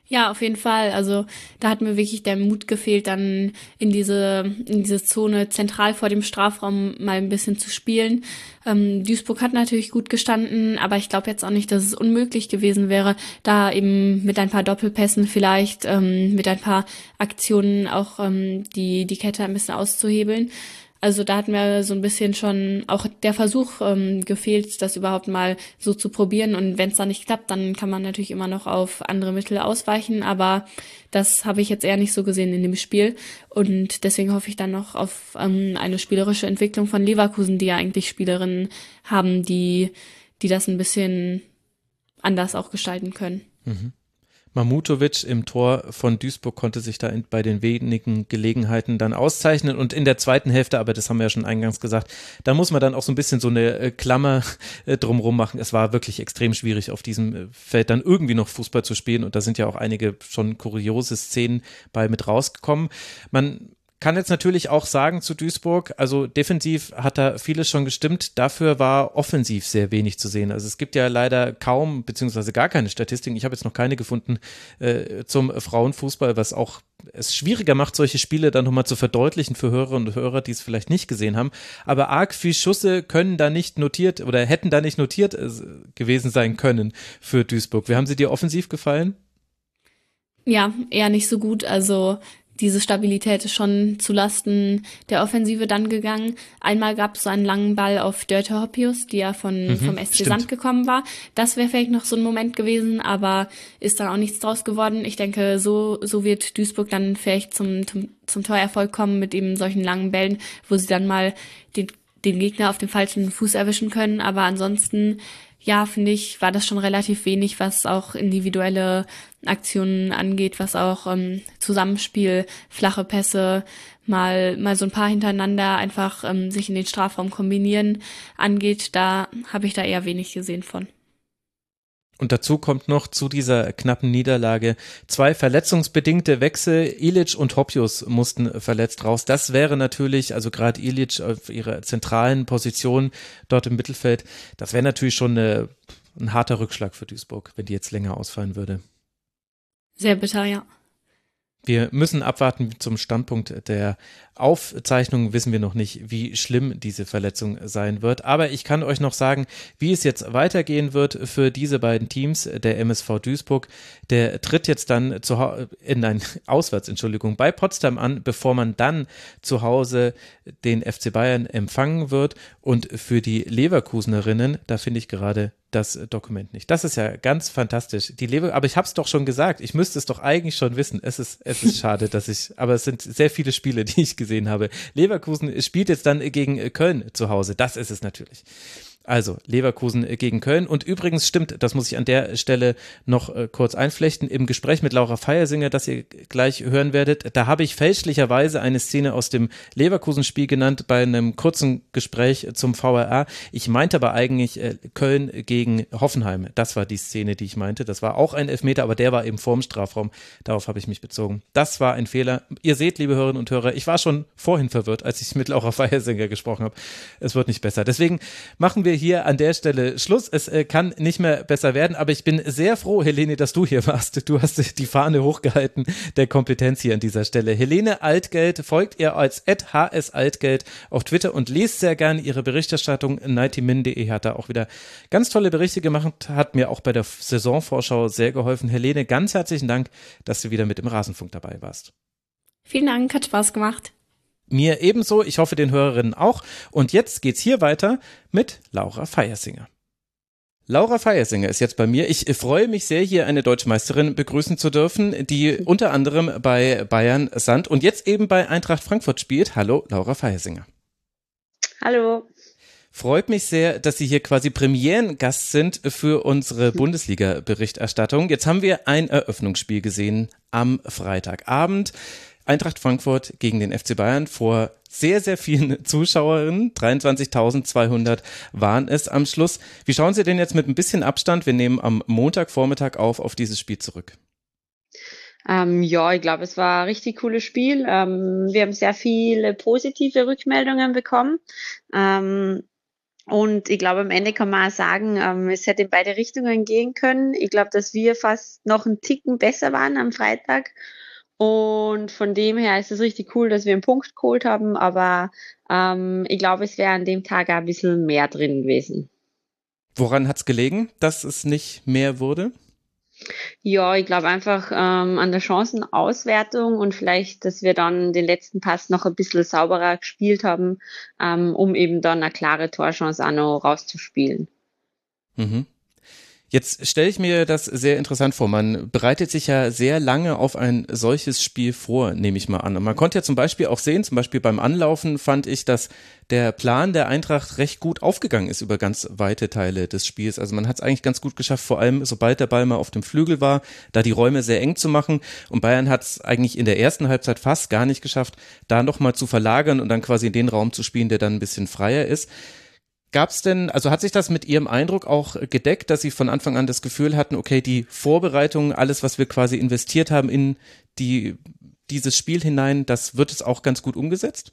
Ja, auf jeden Fall. Also da hat mir wirklich der Mut gefehlt, dann in diese, in diese Zone zentral vor dem Strafraum mal ein bisschen zu spielen. Ähm, Duisburg hat natürlich gut gestanden, aber ich glaube jetzt auch nicht, dass es unmöglich gewesen wäre, da eben mit ein paar Doppelpässen vielleicht, ähm, mit ein paar Aktionen auch ähm, die, die Kette ein bisschen auszuhebeln. Also da hat mir so ein bisschen schon auch der Versuch ähm, gefehlt, das überhaupt mal so zu probieren. Und wenn es dann nicht klappt, dann kann man natürlich immer noch auf andere Mittel ausweichen. Aber das habe ich jetzt eher nicht so gesehen in dem Spiel. Und deswegen hoffe ich dann noch auf ähm, eine spielerische Entwicklung von Leverkusen, die ja eigentlich Spielerinnen haben, die, die das ein bisschen anders auch gestalten können. Mhm. Mamutovic im Tor von Duisburg konnte sich da bei den wenigen Gelegenheiten dann auszeichnen und in der zweiten Hälfte, aber das haben wir ja schon eingangs gesagt, da muss man dann auch so ein bisschen so eine äh, Klammer äh, drumrum machen. Es war wirklich extrem schwierig auf diesem äh, Feld dann irgendwie noch Fußball zu spielen und da sind ja auch einige schon kuriose Szenen bei mit rausgekommen. Man kann jetzt natürlich auch sagen zu Duisburg, also defensiv hat da vieles schon gestimmt, dafür war offensiv sehr wenig zu sehen. Also es gibt ja leider kaum beziehungsweise gar keine Statistiken, ich habe jetzt noch keine gefunden äh, zum Frauenfußball, was auch es schwieriger macht, solche Spiele dann nochmal zu verdeutlichen für Hörerinnen und Hörer, die es vielleicht nicht gesehen haben. Aber arg viel Schüsse können da nicht notiert oder hätten da nicht notiert äh, gewesen sein können für Duisburg. Wie haben sie dir offensiv gefallen? Ja, eher nicht so gut. Also diese Stabilität ist schon zulasten der Offensive dann gegangen. Einmal gab es so einen langen Ball auf Dörte Hoppius, die ja von, mhm, vom SC stimmt. Sand gekommen war. Das wäre vielleicht noch so ein Moment gewesen, aber ist dann auch nichts draus geworden. Ich denke, so, so wird Duisburg dann vielleicht zum, zum, zum Torerfolg kommen mit eben solchen langen Bällen, wo sie dann mal den, den Gegner auf dem falschen Fuß erwischen können. Aber ansonsten ja, finde ich, war das schon relativ wenig, was auch individuelle Aktionen angeht, was auch ähm, Zusammenspiel, flache Pässe, mal, mal so ein paar hintereinander einfach ähm, sich in den Strafraum kombinieren angeht. Da habe ich da eher wenig gesehen von. Und dazu kommt noch zu dieser knappen Niederlage zwei verletzungsbedingte Wechsel. Ilic und Hoppius mussten verletzt raus. Das wäre natürlich, also gerade Ilic auf ihrer zentralen Position dort im Mittelfeld, das wäre natürlich schon eine, ein harter Rückschlag für Duisburg, wenn die jetzt länger ausfallen würde. Sehr bitter, ja. Wir müssen abwarten zum Standpunkt der Aufzeichnung wissen wir noch nicht, wie schlimm diese Verletzung sein wird. Aber ich kann euch noch sagen, wie es jetzt weitergehen wird für diese beiden Teams. Der MSV Duisburg, der tritt jetzt dann zu in ein Auswärts, Entschuldigung, bei Potsdam an, bevor man dann zu Hause den FC Bayern empfangen wird. Und für die Leverkusenerinnen, da finde ich gerade das Dokument nicht. Das ist ja ganz fantastisch. Die Lever, aber ich habe es doch schon gesagt. Ich müsste es doch eigentlich schon wissen. Es ist, es ist schade, dass ich, aber es sind sehr viele Spiele, die ich gesehen habe. Leverkusen spielt jetzt dann gegen Köln zu Hause. Das ist es natürlich. Also Leverkusen gegen Köln. Und übrigens stimmt, das muss ich an der Stelle noch äh, kurz einflechten, im Gespräch mit Laura Feiersinger, das ihr gleich hören werdet, da habe ich fälschlicherweise eine Szene aus dem Leverkusen-Spiel genannt bei einem kurzen Gespräch zum VRA. Ich meinte aber eigentlich äh, Köln gegen Hoffenheim. Das war die Szene, die ich meinte. Das war auch ein Elfmeter, aber der war eben vorm Strafraum. Darauf habe ich mich bezogen. Das war ein Fehler. Ihr seht, liebe Hörerinnen und Hörer, ich war schon vorhin verwirrt, als ich mit Laura Feiersinger gesprochen habe. Es wird nicht besser. Deswegen machen wir hier an der Stelle Schluss. Es äh, kann nicht mehr besser werden, aber ich bin sehr froh, Helene, dass du hier warst. Du hast die Fahne hochgehalten der Kompetenz hier an dieser Stelle. Helene Altgeld folgt ihr als HS Altgeld auf Twitter und lest sehr gerne ihre Berichterstattung. nightymin.de hat da auch wieder ganz tolle Berichte gemacht, hat mir auch bei der Saisonvorschau sehr geholfen. Helene, ganz herzlichen Dank, dass du wieder mit im Rasenfunk dabei warst. Vielen Dank, hat Spaß gemacht. Mir ebenso, ich hoffe den Hörerinnen auch. Und jetzt geht's hier weiter mit Laura Feiersinger. Laura Feiersinger ist jetzt bei mir. Ich freue mich sehr, hier eine deutsche Meisterin begrüßen zu dürfen, die unter anderem bei Bayern Sand und jetzt eben bei Eintracht Frankfurt spielt. Hallo, Laura Feiersinger. Hallo. Freut mich sehr, dass Sie hier quasi Premierengast sind für unsere Bundesliga-Berichterstattung. Jetzt haben wir ein Eröffnungsspiel gesehen am Freitagabend. Eintracht Frankfurt gegen den FC Bayern vor sehr, sehr vielen Zuschauerinnen. 23.200 waren es am Schluss. Wie schauen Sie denn jetzt mit ein bisschen Abstand, wir nehmen am Montagvormittag auf, auf dieses Spiel zurück? Ähm, ja, ich glaube, es war ein richtig cooles Spiel. Ähm, wir haben sehr viele positive Rückmeldungen bekommen. Ähm, und ich glaube, am Ende kann man auch sagen, ähm, es hätte in beide Richtungen gehen können. Ich glaube, dass wir fast noch einen Ticken besser waren am Freitag und von dem her ist es richtig cool, dass wir einen Punkt geholt haben, aber ähm, ich glaube, es wäre an dem Tag ein bisschen mehr drin gewesen. Woran hat es gelegen, dass es nicht mehr wurde? Ja, ich glaube einfach ähm, an der Chancenauswertung und vielleicht, dass wir dann den letzten Pass noch ein bisschen sauberer gespielt haben, ähm, um eben dann eine klare Torchance auch noch rauszuspielen. Mhm. Jetzt stelle ich mir das sehr interessant vor. Man bereitet sich ja sehr lange auf ein solches Spiel vor, nehme ich mal an. Und man konnte ja zum Beispiel auch sehen, zum Beispiel beim Anlaufen fand ich, dass der Plan der Eintracht recht gut aufgegangen ist über ganz weite Teile des Spiels. Also man hat es eigentlich ganz gut geschafft, vor allem sobald der Ball mal auf dem Flügel war, da die Räume sehr eng zu machen. Und Bayern hat es eigentlich in der ersten Halbzeit fast gar nicht geschafft, da nochmal zu verlagern und dann quasi in den Raum zu spielen, der dann ein bisschen freier ist. Gab es denn, also hat sich das mit Ihrem Eindruck auch gedeckt, dass Sie von Anfang an das Gefühl hatten, okay, die Vorbereitung, alles, was wir quasi investiert haben in die dieses Spiel hinein, das wird es auch ganz gut umgesetzt?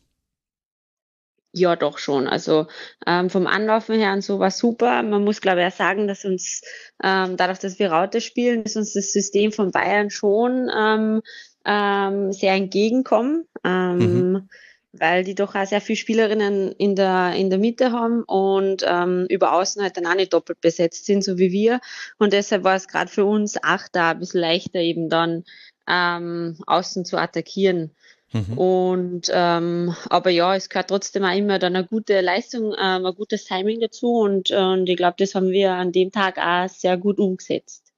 Ja, doch schon. Also ähm, vom Anlaufen her und so war super. Man muss, glaube ich, auch sagen, dass uns ähm, dadurch, dass wir Raute spielen, ist uns das System von Bayern schon ähm, ähm, sehr entgegenkommen. Ähm, mhm. Weil die doch auch sehr viele Spielerinnen in der, in der Mitte haben und ähm, über außen halt dann auch nicht doppelt besetzt sind, so wie wir. Und deshalb war es gerade für uns auch da ein bisschen leichter, eben dann ähm, außen zu attackieren. Mhm. Und ähm, aber ja, es gehört trotzdem auch immer dann eine gute Leistung, ähm, ein gutes Timing dazu und, und ich glaube, das haben wir an dem Tag auch sehr gut umgesetzt.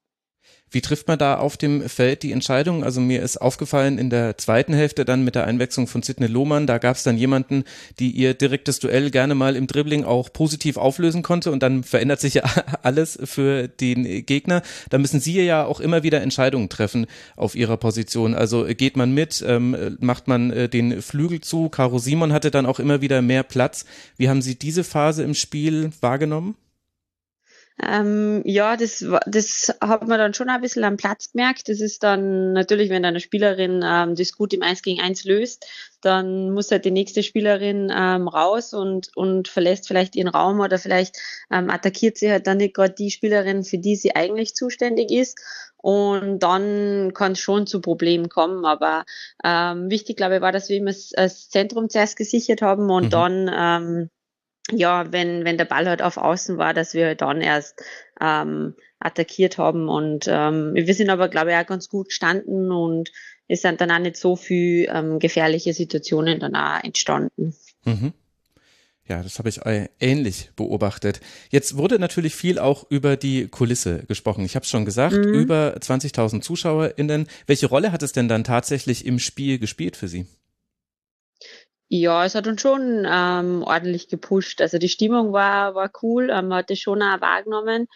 Wie trifft man da auf dem Feld die Entscheidung? Also mir ist aufgefallen in der zweiten Hälfte dann mit der Einwechslung von Sidney Lohmann, da gab es dann jemanden, die ihr direktes Duell gerne mal im Dribbling auch positiv auflösen konnte und dann verändert sich ja alles für den Gegner. Da müssen Sie ja auch immer wieder Entscheidungen treffen auf Ihrer Position. Also geht man mit, ähm, macht man äh, den Flügel zu? Caro Simon hatte dann auch immer wieder mehr Platz. Wie haben Sie diese Phase im Spiel wahrgenommen? Ähm, ja, das, das hat man dann schon ein bisschen am Platz gemerkt. Das ist dann natürlich, wenn eine Spielerin ähm, das gut im 1 gegen 1 löst, dann muss halt die nächste Spielerin ähm, raus und, und verlässt vielleicht ihren Raum oder vielleicht ähm, attackiert sie halt dann nicht gerade die Spielerin, für die sie eigentlich zuständig ist. Und dann kann es schon zu Problemen kommen. Aber ähm, wichtig, glaube ich, war, dass wir immer das Zentrum zuerst gesichert haben und mhm. dann ähm, ja, wenn, wenn der Ball halt auf Außen war, dass wir dann erst ähm, attackiert haben. Und ähm, wir sind aber, glaube ich, auch ganz gut gestanden und es sind dann auch nicht so viel ähm, gefährliche Situationen dann auch entstanden. Mhm. Ja, das habe ich ähnlich beobachtet. Jetzt wurde natürlich viel auch über die Kulisse gesprochen. Ich habe es schon gesagt, mhm. über 20.000 ZuschauerInnen. Welche Rolle hat es denn dann tatsächlich im Spiel gespielt für Sie? Ja, es hat uns schon ähm, ordentlich gepusht. Also die Stimmung war, war cool, ähm, man hat das schon auch wahrgenommen.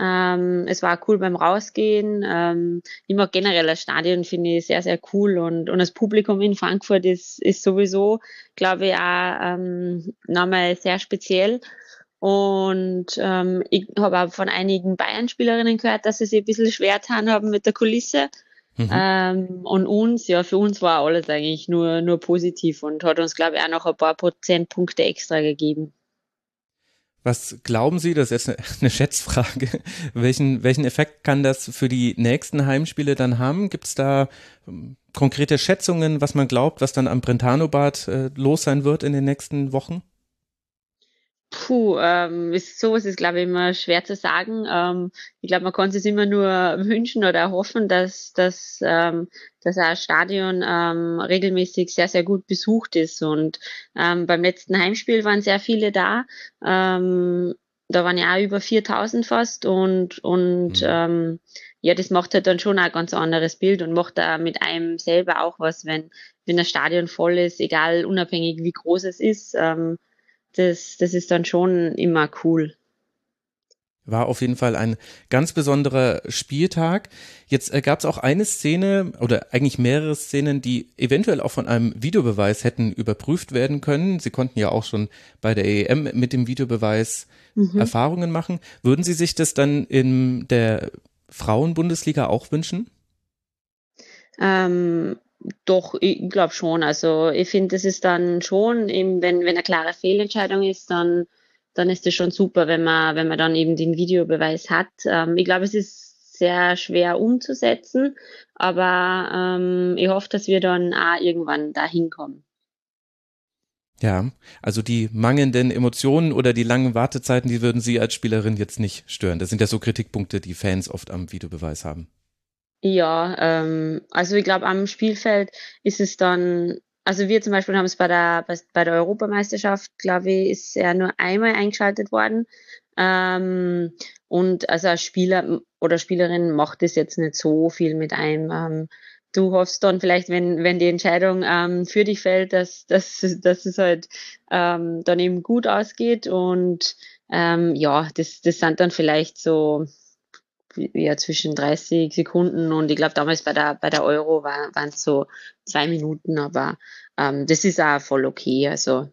Ähm, es war cool beim Rausgehen. Ähm, mag generell das Stadion, finde ich sehr, sehr cool. Und, und das Publikum in Frankfurt ist, ist sowieso, glaube ich, auch ähm, nochmal sehr speziell. Und ähm, ich habe auch von einigen Bayern-Spielerinnen gehört, dass sie sich ein bisschen schwer getan haben mit der Kulisse. Mhm. Ähm, und uns, ja, für uns war alles eigentlich nur, nur positiv und hat uns, glaube ich, auch noch ein paar Prozentpunkte extra gegeben. Was glauben Sie, das ist jetzt eine Schätzfrage, welchen, welchen Effekt kann das für die nächsten Heimspiele dann haben? Gibt es da ähm, konkrete Schätzungen, was man glaubt, was dann am Brentano-Bad äh, los sein wird in den nächsten Wochen? Puh, ähm, ist, sowas ist, glaube ich, immer schwer zu sagen. Ähm, ich glaube, man kann sich immer nur wünschen oder hoffen, dass, dass, ähm, dass ein Stadion ähm, regelmäßig sehr, sehr gut besucht ist. Und ähm, beim letzten Heimspiel waren sehr viele da. Ähm, da waren ja auch über 4000 fast und, und mhm. ähm, ja, das macht halt dann schon ein ganz anderes Bild und macht da mit einem selber auch was, wenn, wenn das Stadion voll ist, egal unabhängig wie groß es ist. Ähm, das, das ist dann schon immer cool. War auf jeden Fall ein ganz besonderer Spieltag. Jetzt äh, gab es auch eine Szene oder eigentlich mehrere Szenen, die eventuell auch von einem Videobeweis hätten überprüft werden können. Sie konnten ja auch schon bei der EM mit dem Videobeweis mhm. Erfahrungen machen. Würden Sie sich das dann in der Frauenbundesliga auch wünschen? Ähm, doch, ich glaube schon. Also ich finde, das ist dann schon, eben, wenn, wenn eine klare Fehlentscheidung ist, dann, dann ist das schon super, wenn man, wenn man dann eben den Videobeweis hat. Ähm, ich glaube, es ist sehr schwer umzusetzen, aber ähm, ich hoffe, dass wir dann auch irgendwann dahin kommen. Ja, also die mangelnden Emotionen oder die langen Wartezeiten, die würden Sie als Spielerin jetzt nicht stören. Das sind ja so Kritikpunkte, die Fans oft am Videobeweis haben. Ja, ähm, also ich glaube, am Spielfeld ist es dann, also wir zum Beispiel haben es bei der, bei, der Europameisterschaft, glaube ich, ist er nur einmal eingeschaltet worden. Ähm, und also als Spieler oder Spielerin macht es jetzt nicht so viel mit einem. Ähm, du hoffst dann vielleicht, wenn, wenn die Entscheidung ähm, für dich fällt, dass, dass, dass es halt ähm, dann eben gut ausgeht. Und ähm, ja, das, das sind dann vielleicht so ja zwischen 30 Sekunden und ich glaube damals bei der bei der Euro war, waren es so zwei Minuten, aber ähm, das ist auch voll okay. Also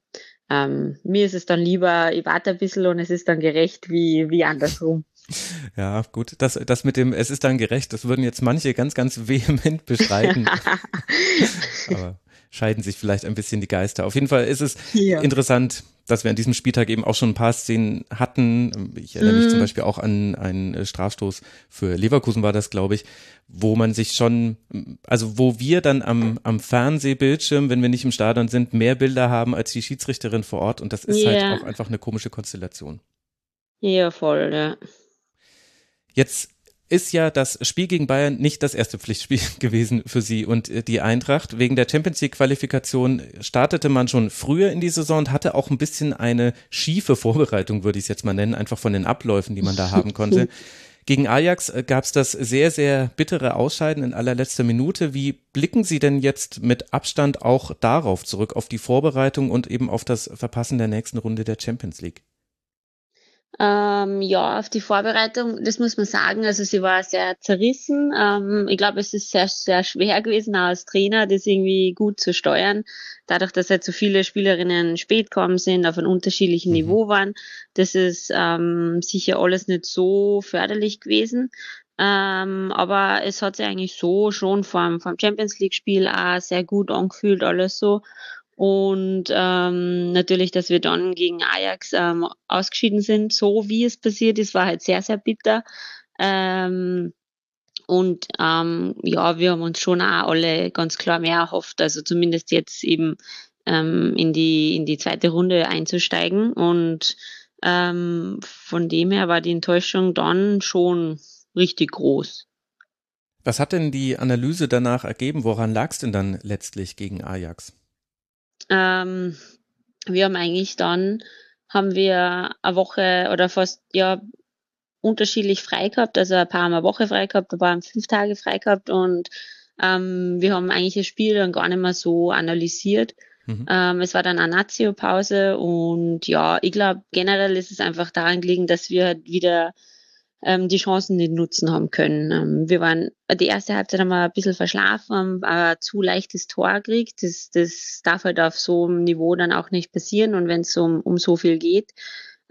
ähm, mir ist es dann lieber, ich warte ein bisschen und es ist dann gerecht wie, wie andersrum. Ja, gut, das, das mit dem, es ist dann gerecht, das würden jetzt manche ganz, ganz vehement bestreiten. Aber scheiden sich vielleicht ein bisschen die Geister. Auf jeden Fall ist es ja. interessant, dass wir an diesem Spieltag eben auch schon ein paar Szenen hatten. Ich erinnere mich mm. zum mhm. Beispiel auch an einen Strafstoß für Leverkusen war das, glaube ich, wo man sich schon, also wo wir dann am, am Fernsehbildschirm, wenn wir nicht im Stadion sind, mehr Bilder haben als die Schiedsrichterin vor Ort und das ist yeah. halt auch einfach eine komische Konstellation. Ja, voll, ja. Jetzt ist ja das Spiel gegen Bayern nicht das erste Pflichtspiel gewesen für sie und äh, die Eintracht. Wegen der Champions League Qualifikation startete man schon früher in die Saison und hatte auch ein bisschen eine schiefe Vorbereitung, würde ich es jetzt mal nennen, einfach von den Abläufen, die man da haben konnte. Gegen Ajax äh, gab es das sehr, sehr bittere Ausscheiden in allerletzter Minute. Wie blicken Sie denn jetzt mit Abstand auch darauf zurück, auf die Vorbereitung und eben auf das Verpassen der nächsten Runde der Champions League? Ähm, ja, auf die Vorbereitung, das muss man sagen. Also sie war sehr zerrissen. Ähm, ich glaube, es ist sehr, sehr schwer gewesen, auch als Trainer, das irgendwie gut zu steuern. Dadurch, dass halt so viele Spielerinnen spät gekommen sind, auf einem unterschiedlichen mhm. Niveau waren. Das ist ähm, sicher alles nicht so förderlich gewesen. Ähm, aber es hat sich eigentlich so schon vom, vom Champions League Spiel auch sehr gut angefühlt, alles so. Und ähm, natürlich, dass wir dann gegen Ajax ähm, ausgeschieden sind, so wie es passiert ist, war halt sehr, sehr bitter. Ähm, und ähm, ja, wir haben uns schon auch alle ganz klar mehr erhofft, also zumindest jetzt eben ähm, in, die, in die zweite Runde einzusteigen. Und ähm, von dem her war die Enttäuschung dann schon richtig groß. Was hat denn die Analyse danach ergeben? Woran lag es denn dann letztlich gegen Ajax? Ähm, wir haben eigentlich dann, haben wir eine Woche oder fast, ja, unterschiedlich frei gehabt, also ein paar Mal eine Woche frei gehabt, ein paar Mal fünf Tage frei gehabt und ähm, wir haben eigentlich das Spiel dann gar nicht mehr so analysiert. Mhm. Ähm, es war dann eine Nazio-Pause und ja, ich glaube, generell ist es einfach daran gelegen, dass wir halt wieder ähm, die Chancen nicht nutzen haben können. Ähm, wir waren, die erste Halbzeit haben wir ein bisschen verschlafen, haben ein zu leichtes Tor gekriegt. Das, das darf halt auf so einem Niveau dann auch nicht passieren und wenn es um, um so viel geht.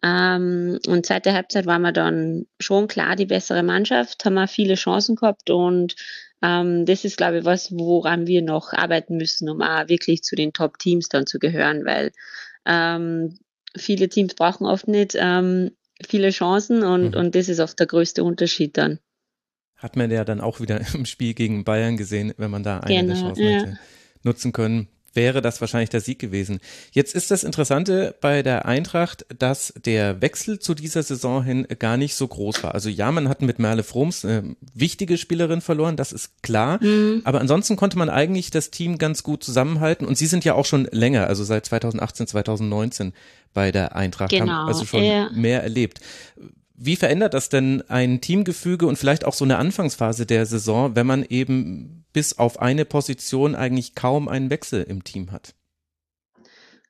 Ähm, und zweite Halbzeit waren wir dann schon klar die bessere Mannschaft, haben wir viele Chancen gehabt und ähm, das ist, glaube ich, was, woran wir noch arbeiten müssen, um auch wirklich zu den Top-Teams dann zu gehören, weil ähm, viele Teams brauchen oft nicht ähm, viele Chancen und, mhm. und das ist oft der größte Unterschied dann. Hat man ja dann auch wieder im Spiel gegen Bayern gesehen, wenn man da eine genau, der Chancen ja. hätte nutzen können wäre das wahrscheinlich der Sieg gewesen. Jetzt ist das Interessante bei der Eintracht, dass der Wechsel zu dieser Saison hin gar nicht so groß war. Also ja, man hat mit Merle Froms eine wichtige Spielerin verloren, das ist klar. Mhm. Aber ansonsten konnte man eigentlich das Team ganz gut zusammenhalten. Und sie sind ja auch schon länger, also seit 2018, 2019 bei der Eintracht, genau. haben also schon ja. mehr erlebt. Wie verändert das denn ein Teamgefüge und vielleicht auch so eine Anfangsphase der Saison, wenn man eben bis auf eine Position eigentlich kaum einen Wechsel im Team hat?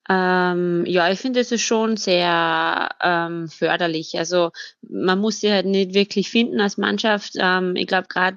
Ähm, ja, ich finde, es ist schon sehr ähm, förderlich. Also man muss sie halt nicht wirklich finden als Mannschaft. Ähm, ich glaube, gerade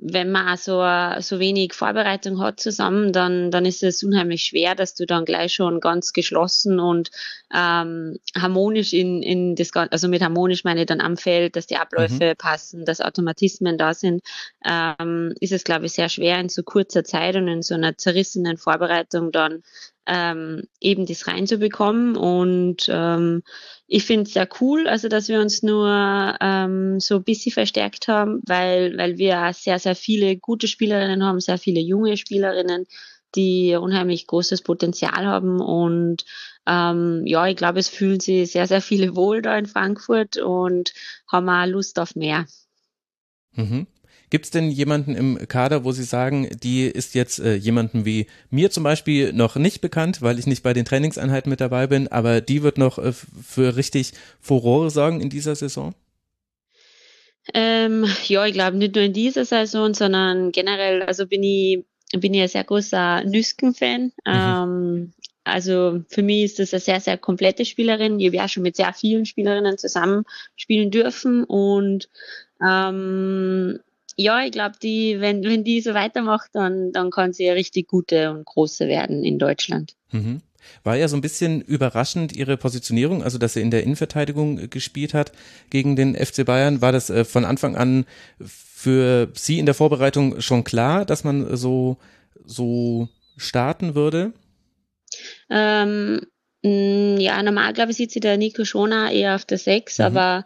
wenn man so, so wenig Vorbereitung hat zusammen, dann, dann ist es unheimlich schwer, dass du dann gleich schon ganz geschlossen und ähm, harmonisch in, in das Ganze, also mit harmonisch meine ich dann am Feld, dass die Abläufe mhm. passen, dass Automatismen da sind, ähm, ist es, glaube ich, sehr schwer in so kurzer Zeit und in so einer zerrissenen Vorbereitung dann ähm, eben das reinzubekommen. Und ähm, ich finde es sehr cool, also dass wir uns nur ähm, so ein bisschen verstärkt haben, weil, weil wir sehr, sehr viele gute Spielerinnen haben, sehr viele junge Spielerinnen, die unheimlich großes Potenzial haben. Und ähm, ja, ich glaube, es fühlen sich sehr, sehr viele wohl da in Frankfurt und haben auch Lust auf mehr. Mhm. Gibt es denn jemanden im Kader, wo Sie sagen, die ist jetzt äh, jemanden wie mir zum Beispiel noch nicht bekannt, weil ich nicht bei den Trainingseinheiten mit dabei bin, aber die wird noch äh, für richtig Furore sorgen in dieser Saison? Ähm, ja, ich glaube nicht nur in dieser Saison, sondern generell, also bin ich, bin ich ein sehr großer Nüsken-Fan. Mhm. Ähm, also für mich ist das eine sehr, sehr komplette Spielerin. Ich habe ja schon mit sehr vielen Spielerinnen zusammen spielen dürfen und ähm, ja, ich glaube, die, wenn, wenn die so weitermacht, dann, dann kann sie ja richtig gute und große werden in Deutschland. Mhm. War ja so ein bisschen überraschend ihre Positionierung, also dass sie in der Innenverteidigung gespielt hat gegen den FC Bayern. War das äh, von Anfang an für Sie in der Vorbereitung schon klar, dass man so, so starten würde? Ähm, ja, normal glaube ich sieht sie der Nico Schona eher auf der 6, mhm. aber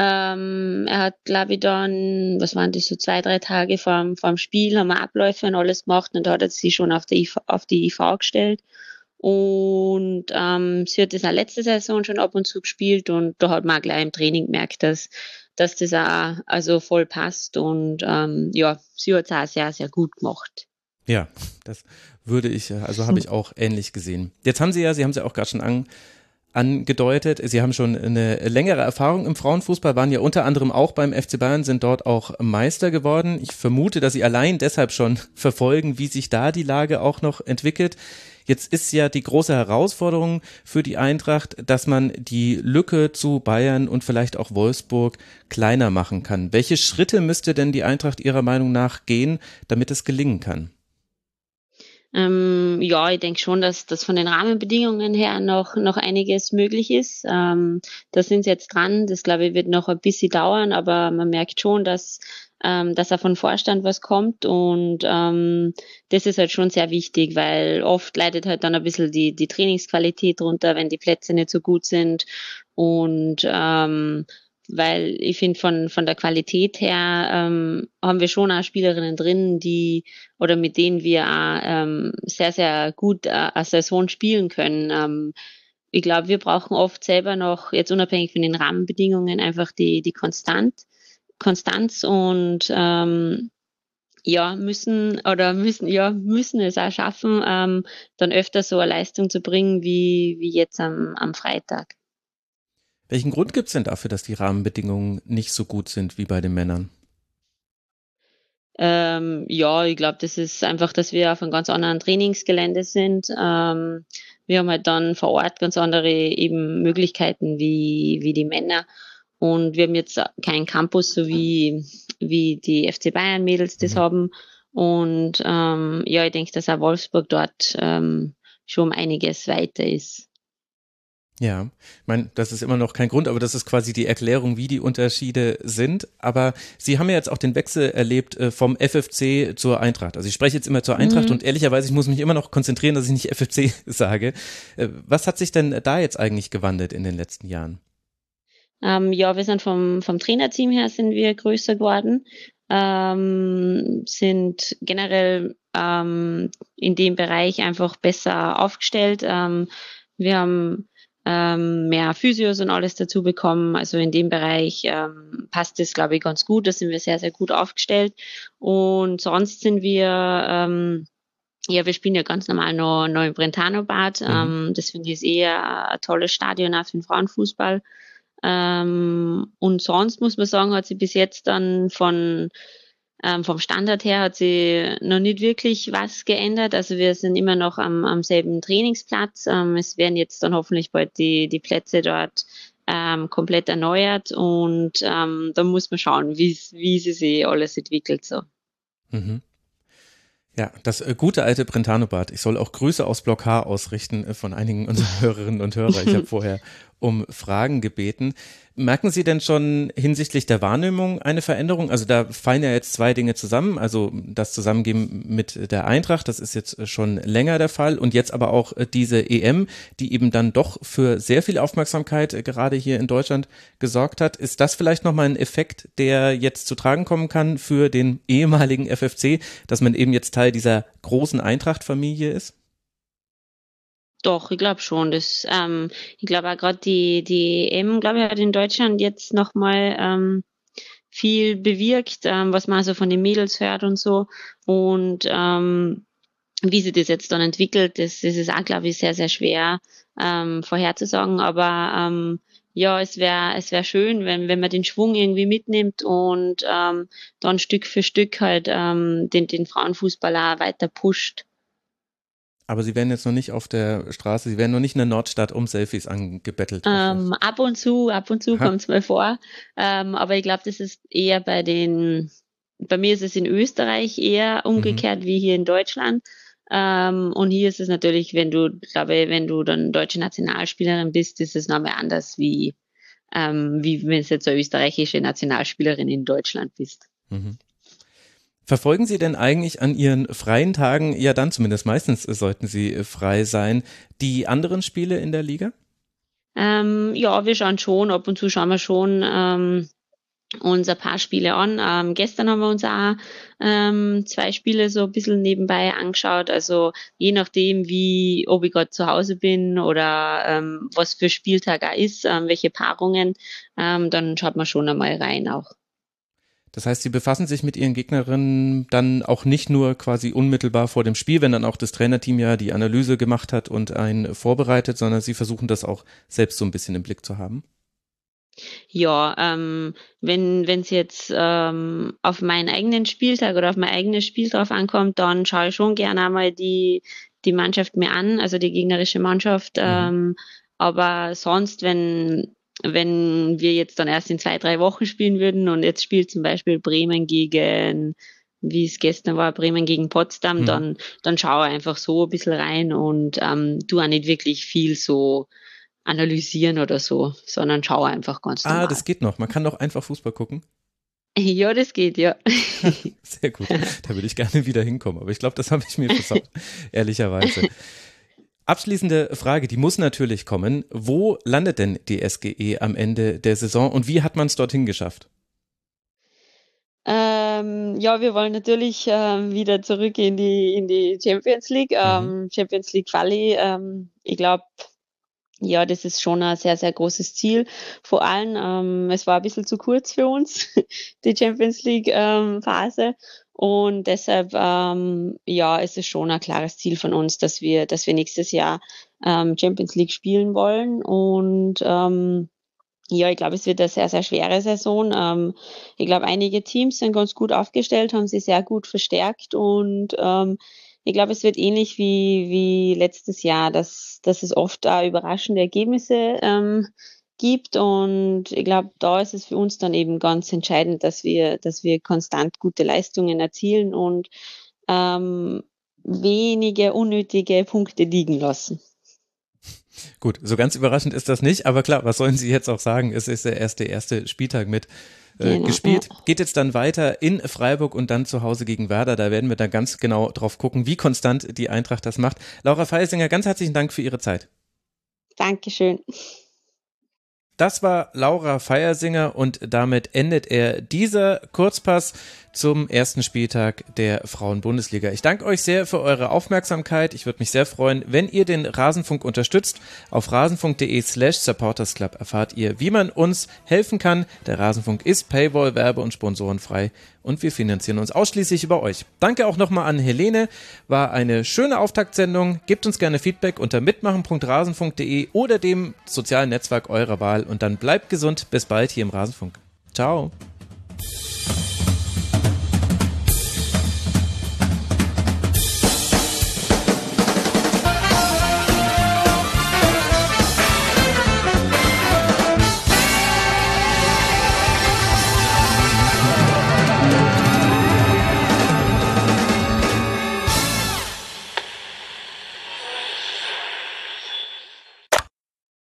ähm, er hat, glaube ich, dann, was waren das, so zwei, drei Tage vorm, vorm Spiel, haben wir Abläufe und alles gemacht und da hat er sich schon auf, der IV, auf die IV gestellt. Und ähm, sie hat das auch letzte Saison schon ab und zu gespielt und da hat man auch gleich im Training gemerkt, dass, dass das auch also voll passt. Und ähm, ja, sie hat es auch sehr, sehr gut gemacht. Ja, das würde ich, also habe ich auch ähnlich gesehen. Jetzt haben Sie ja, Sie haben es ja auch gerade schon an, angedeutet, Sie haben schon eine längere Erfahrung im Frauenfußball, waren ja unter anderem auch beim FC Bayern, sind dort auch Meister geworden. Ich vermute, dass Sie allein deshalb schon verfolgen, wie sich da die Lage auch noch entwickelt. Jetzt ist ja die große Herausforderung für die Eintracht, dass man die Lücke zu Bayern und vielleicht auch Wolfsburg kleiner machen kann. Welche Schritte müsste denn die Eintracht Ihrer Meinung nach gehen, damit es gelingen kann? Ähm, ja, ich denke schon, dass das von den Rahmenbedingungen her noch, noch einiges möglich ist. Ähm, da sind sie jetzt dran. Das glaube ich wird noch ein bisschen dauern, aber man merkt schon, dass, ähm, dass er von Vorstand was kommt und ähm, das ist halt schon sehr wichtig, weil oft leidet halt dann ein bisschen die, die Trainingsqualität drunter, wenn die Plätze nicht so gut sind und ähm, weil ich finde, von, von der Qualität her ähm, haben wir schon auch Spielerinnen drin, die oder mit denen wir auch ähm, sehr, sehr gut äh, eine Saison spielen können. Ähm, ich glaube, wir brauchen oft selber noch, jetzt unabhängig von den Rahmenbedingungen, einfach die, die Konstant, Konstanz und ähm, ja, müssen oder müssen, ja, müssen es auch schaffen, ähm, dann öfter so eine Leistung zu bringen wie, wie jetzt am, am Freitag. Welchen Grund gibt es denn dafür, dass die Rahmenbedingungen nicht so gut sind wie bei den Männern? Ähm, ja, ich glaube, das ist einfach, dass wir auf einem ganz anderen Trainingsgelände sind. Ähm, wir haben halt dann vor Ort ganz andere eben Möglichkeiten wie, wie die Männer. Und wir haben jetzt keinen Campus, so wie, wie die FC Bayern Mädels das mhm. haben. Und ähm, ja, ich denke, dass auch Wolfsburg dort ähm, schon um einiges weiter ist. Ja, ich meine, das ist immer noch kein Grund, aber das ist quasi die Erklärung, wie die Unterschiede sind. Aber Sie haben ja jetzt auch den Wechsel erlebt äh, vom FFC zur Eintracht. Also ich spreche jetzt immer zur Eintracht mhm. und ehrlicherweise, ich muss mich immer noch konzentrieren, dass ich nicht FFC sage. Äh, was hat sich denn da jetzt eigentlich gewandelt in den letzten Jahren? Ähm, ja, wir sind vom, vom Trainerteam her sind wir größer geworden, ähm, sind generell ähm, in dem Bereich einfach besser aufgestellt. Ähm, wir haben ähm, mehr Physios und alles dazu bekommen. Also in dem Bereich ähm, passt es, glaube ich, ganz gut. Da sind wir sehr, sehr gut aufgestellt. Und sonst sind wir, ähm, ja, wir spielen ja ganz normal noch, noch im Brentano-Bad. Mhm. Ähm, das finde ich eher ein tolles Stadion auch für den Frauenfußball. Ähm, und sonst muss man sagen, hat sie bis jetzt dann von ähm, vom Standard her hat sich noch nicht wirklich was geändert. Also wir sind immer noch am, am selben Trainingsplatz. Ähm, es werden jetzt dann hoffentlich bald die, die Plätze dort ähm, komplett erneuert und ähm, da muss man schauen, wie wie sie sich alles entwickelt so. Mhm. Ja, das äh, gute alte Brentano-Bad. Ich soll auch Grüße aus Block H ausrichten äh, von einigen unserer Hörerinnen und Hörer. Ich habe vorher um Fragen gebeten. Merken Sie denn schon hinsichtlich der Wahrnehmung eine Veränderung? Also da fallen ja jetzt zwei Dinge zusammen. Also das Zusammengeben mit der Eintracht, das ist jetzt schon länger der Fall. Und jetzt aber auch diese EM, die eben dann doch für sehr viel Aufmerksamkeit gerade hier in Deutschland gesorgt hat. Ist das vielleicht nochmal ein Effekt, der jetzt zu tragen kommen kann für den ehemaligen FFC, dass man eben jetzt Teil dieser großen Eintracht-Familie ist? Doch, ich glaube schon. Das, ähm, ich glaube auch gerade die, die EM, glaube ich, hat in Deutschland jetzt nochmal ähm, viel bewirkt, ähm, was man so von den Mädels hört und so. Und ähm, wie sich das jetzt dann entwickelt, das, das ist auch, glaube ich, sehr, sehr schwer ähm, vorherzusagen. Aber ähm, ja, es wäre es wäre schön, wenn, wenn man den Schwung irgendwie mitnimmt und ähm, dann Stück für Stück halt ähm, den, den Frauenfußball weiter pusht. Aber Sie werden jetzt noch nicht auf der Straße, Sie werden noch nicht in der Nordstadt um Selfies angebettelt. Ähm, ab und zu, ab und zu kommt es mal vor. Ähm, aber ich glaube, das ist eher bei den, bei mir ist es in Österreich eher umgekehrt mhm. wie hier in Deutschland. Ähm, und hier ist es natürlich, wenn du, glaube wenn du dann deutsche Nationalspielerin bist, ist es nochmal anders, wie, ähm, wie wenn es jetzt eine österreichische Nationalspielerin in Deutschland bist. Mhm. Verfolgen Sie denn eigentlich an Ihren freien Tagen, ja dann zumindest meistens sollten Sie frei sein, die anderen Spiele in der Liga? Ähm, ja, wir schauen schon, ab und zu schauen wir schon ähm, uns ein paar Spiele an. Ähm, gestern haben wir uns auch ähm, zwei Spiele so ein bisschen nebenbei angeschaut. Also je nachdem, wie, ob ich gerade zu Hause bin oder ähm, was für Spieltag er ist, ähm, welche Paarungen, ähm, dann schaut man schon einmal rein auch. Das heißt, Sie befassen sich mit Ihren Gegnerinnen dann auch nicht nur quasi unmittelbar vor dem Spiel, wenn dann auch das Trainerteam ja die Analyse gemacht hat und einen vorbereitet, sondern Sie versuchen das auch selbst so ein bisschen im Blick zu haben? Ja, ähm, wenn es jetzt ähm, auf meinen eigenen Spieltag oder auf mein eigenes Spiel drauf ankommt, dann schaue ich schon gerne einmal die, die Mannschaft mir an, also die gegnerische Mannschaft. Mhm. Ähm, aber sonst, wenn, wenn wir jetzt dann erst in zwei, drei Wochen spielen würden und jetzt spielt zum Beispiel Bremen gegen, wie es gestern war, Bremen gegen Potsdam, mhm. dann, dann schaue einfach so ein bisschen rein und ähm, tu auch nicht wirklich viel so analysieren oder so, sondern schaue einfach ganz ah, normal. Ah, das geht noch. Man kann doch einfach Fußball gucken. Ja, das geht, ja. Sehr gut. Da würde ich gerne wieder hinkommen. Aber ich glaube, das habe ich mir versaut, ehrlicherweise. Abschließende Frage, die muss natürlich kommen. Wo landet denn die SGE am Ende der Saison und wie hat man es dorthin geschafft? Ähm, ja, wir wollen natürlich ähm, wieder zurück in die, in die Champions League, ähm, mhm. Champions League Quali. Ähm, ich glaube, ja, das ist schon ein sehr, sehr großes Ziel. Vor allem, ähm, es war ein bisschen zu kurz für uns, die Champions League ähm, Phase. Und deshalb, ähm, ja, es ist schon ein klares Ziel von uns, dass wir, dass wir nächstes Jahr ähm, Champions League spielen wollen. Und ähm, ja, ich glaube, es wird eine sehr, sehr schwere Saison. Ähm, ich glaube, einige Teams sind ganz gut aufgestellt, haben sie sehr gut verstärkt und ähm, ich glaube, es wird ähnlich wie, wie letztes Jahr, dass, dass es oft da überraschende Ergebnisse ähm, gibt. Und ich glaube, da ist es für uns dann eben ganz entscheidend, dass wir, dass wir konstant gute Leistungen erzielen und ähm, wenige unnötige Punkte liegen lassen. Gut, so ganz überraschend ist das nicht, aber klar, was sollen Sie jetzt auch sagen? Es ist der erste, erste Spieltag mit äh, genau, gespielt. Ja. Geht jetzt dann weiter in Freiburg und dann zu Hause gegen Werder. Da werden wir dann ganz genau drauf gucken, wie konstant die Eintracht das macht. Laura Feisinger, ganz herzlichen Dank für Ihre Zeit. Dankeschön. Das war Laura Feiersinger und damit endet er dieser Kurzpass zum ersten Spieltag der Frauenbundesliga. Ich danke euch sehr für eure Aufmerksamkeit. Ich würde mich sehr freuen, wenn ihr den Rasenfunk unterstützt. Auf rasenfunk.de slash supportersclub erfahrt ihr, wie man uns helfen kann. Der Rasenfunk ist Paywall, Werbe- und Sponsorenfrei und wir finanzieren uns ausschließlich über euch. Danke auch nochmal an Helene. War eine schöne Auftaktsendung. Gebt uns gerne Feedback unter mitmachen.rasenfunk.de oder dem sozialen Netzwerk eurer Wahl und dann bleibt gesund. Bis bald hier im Rasenfunk. Ciao.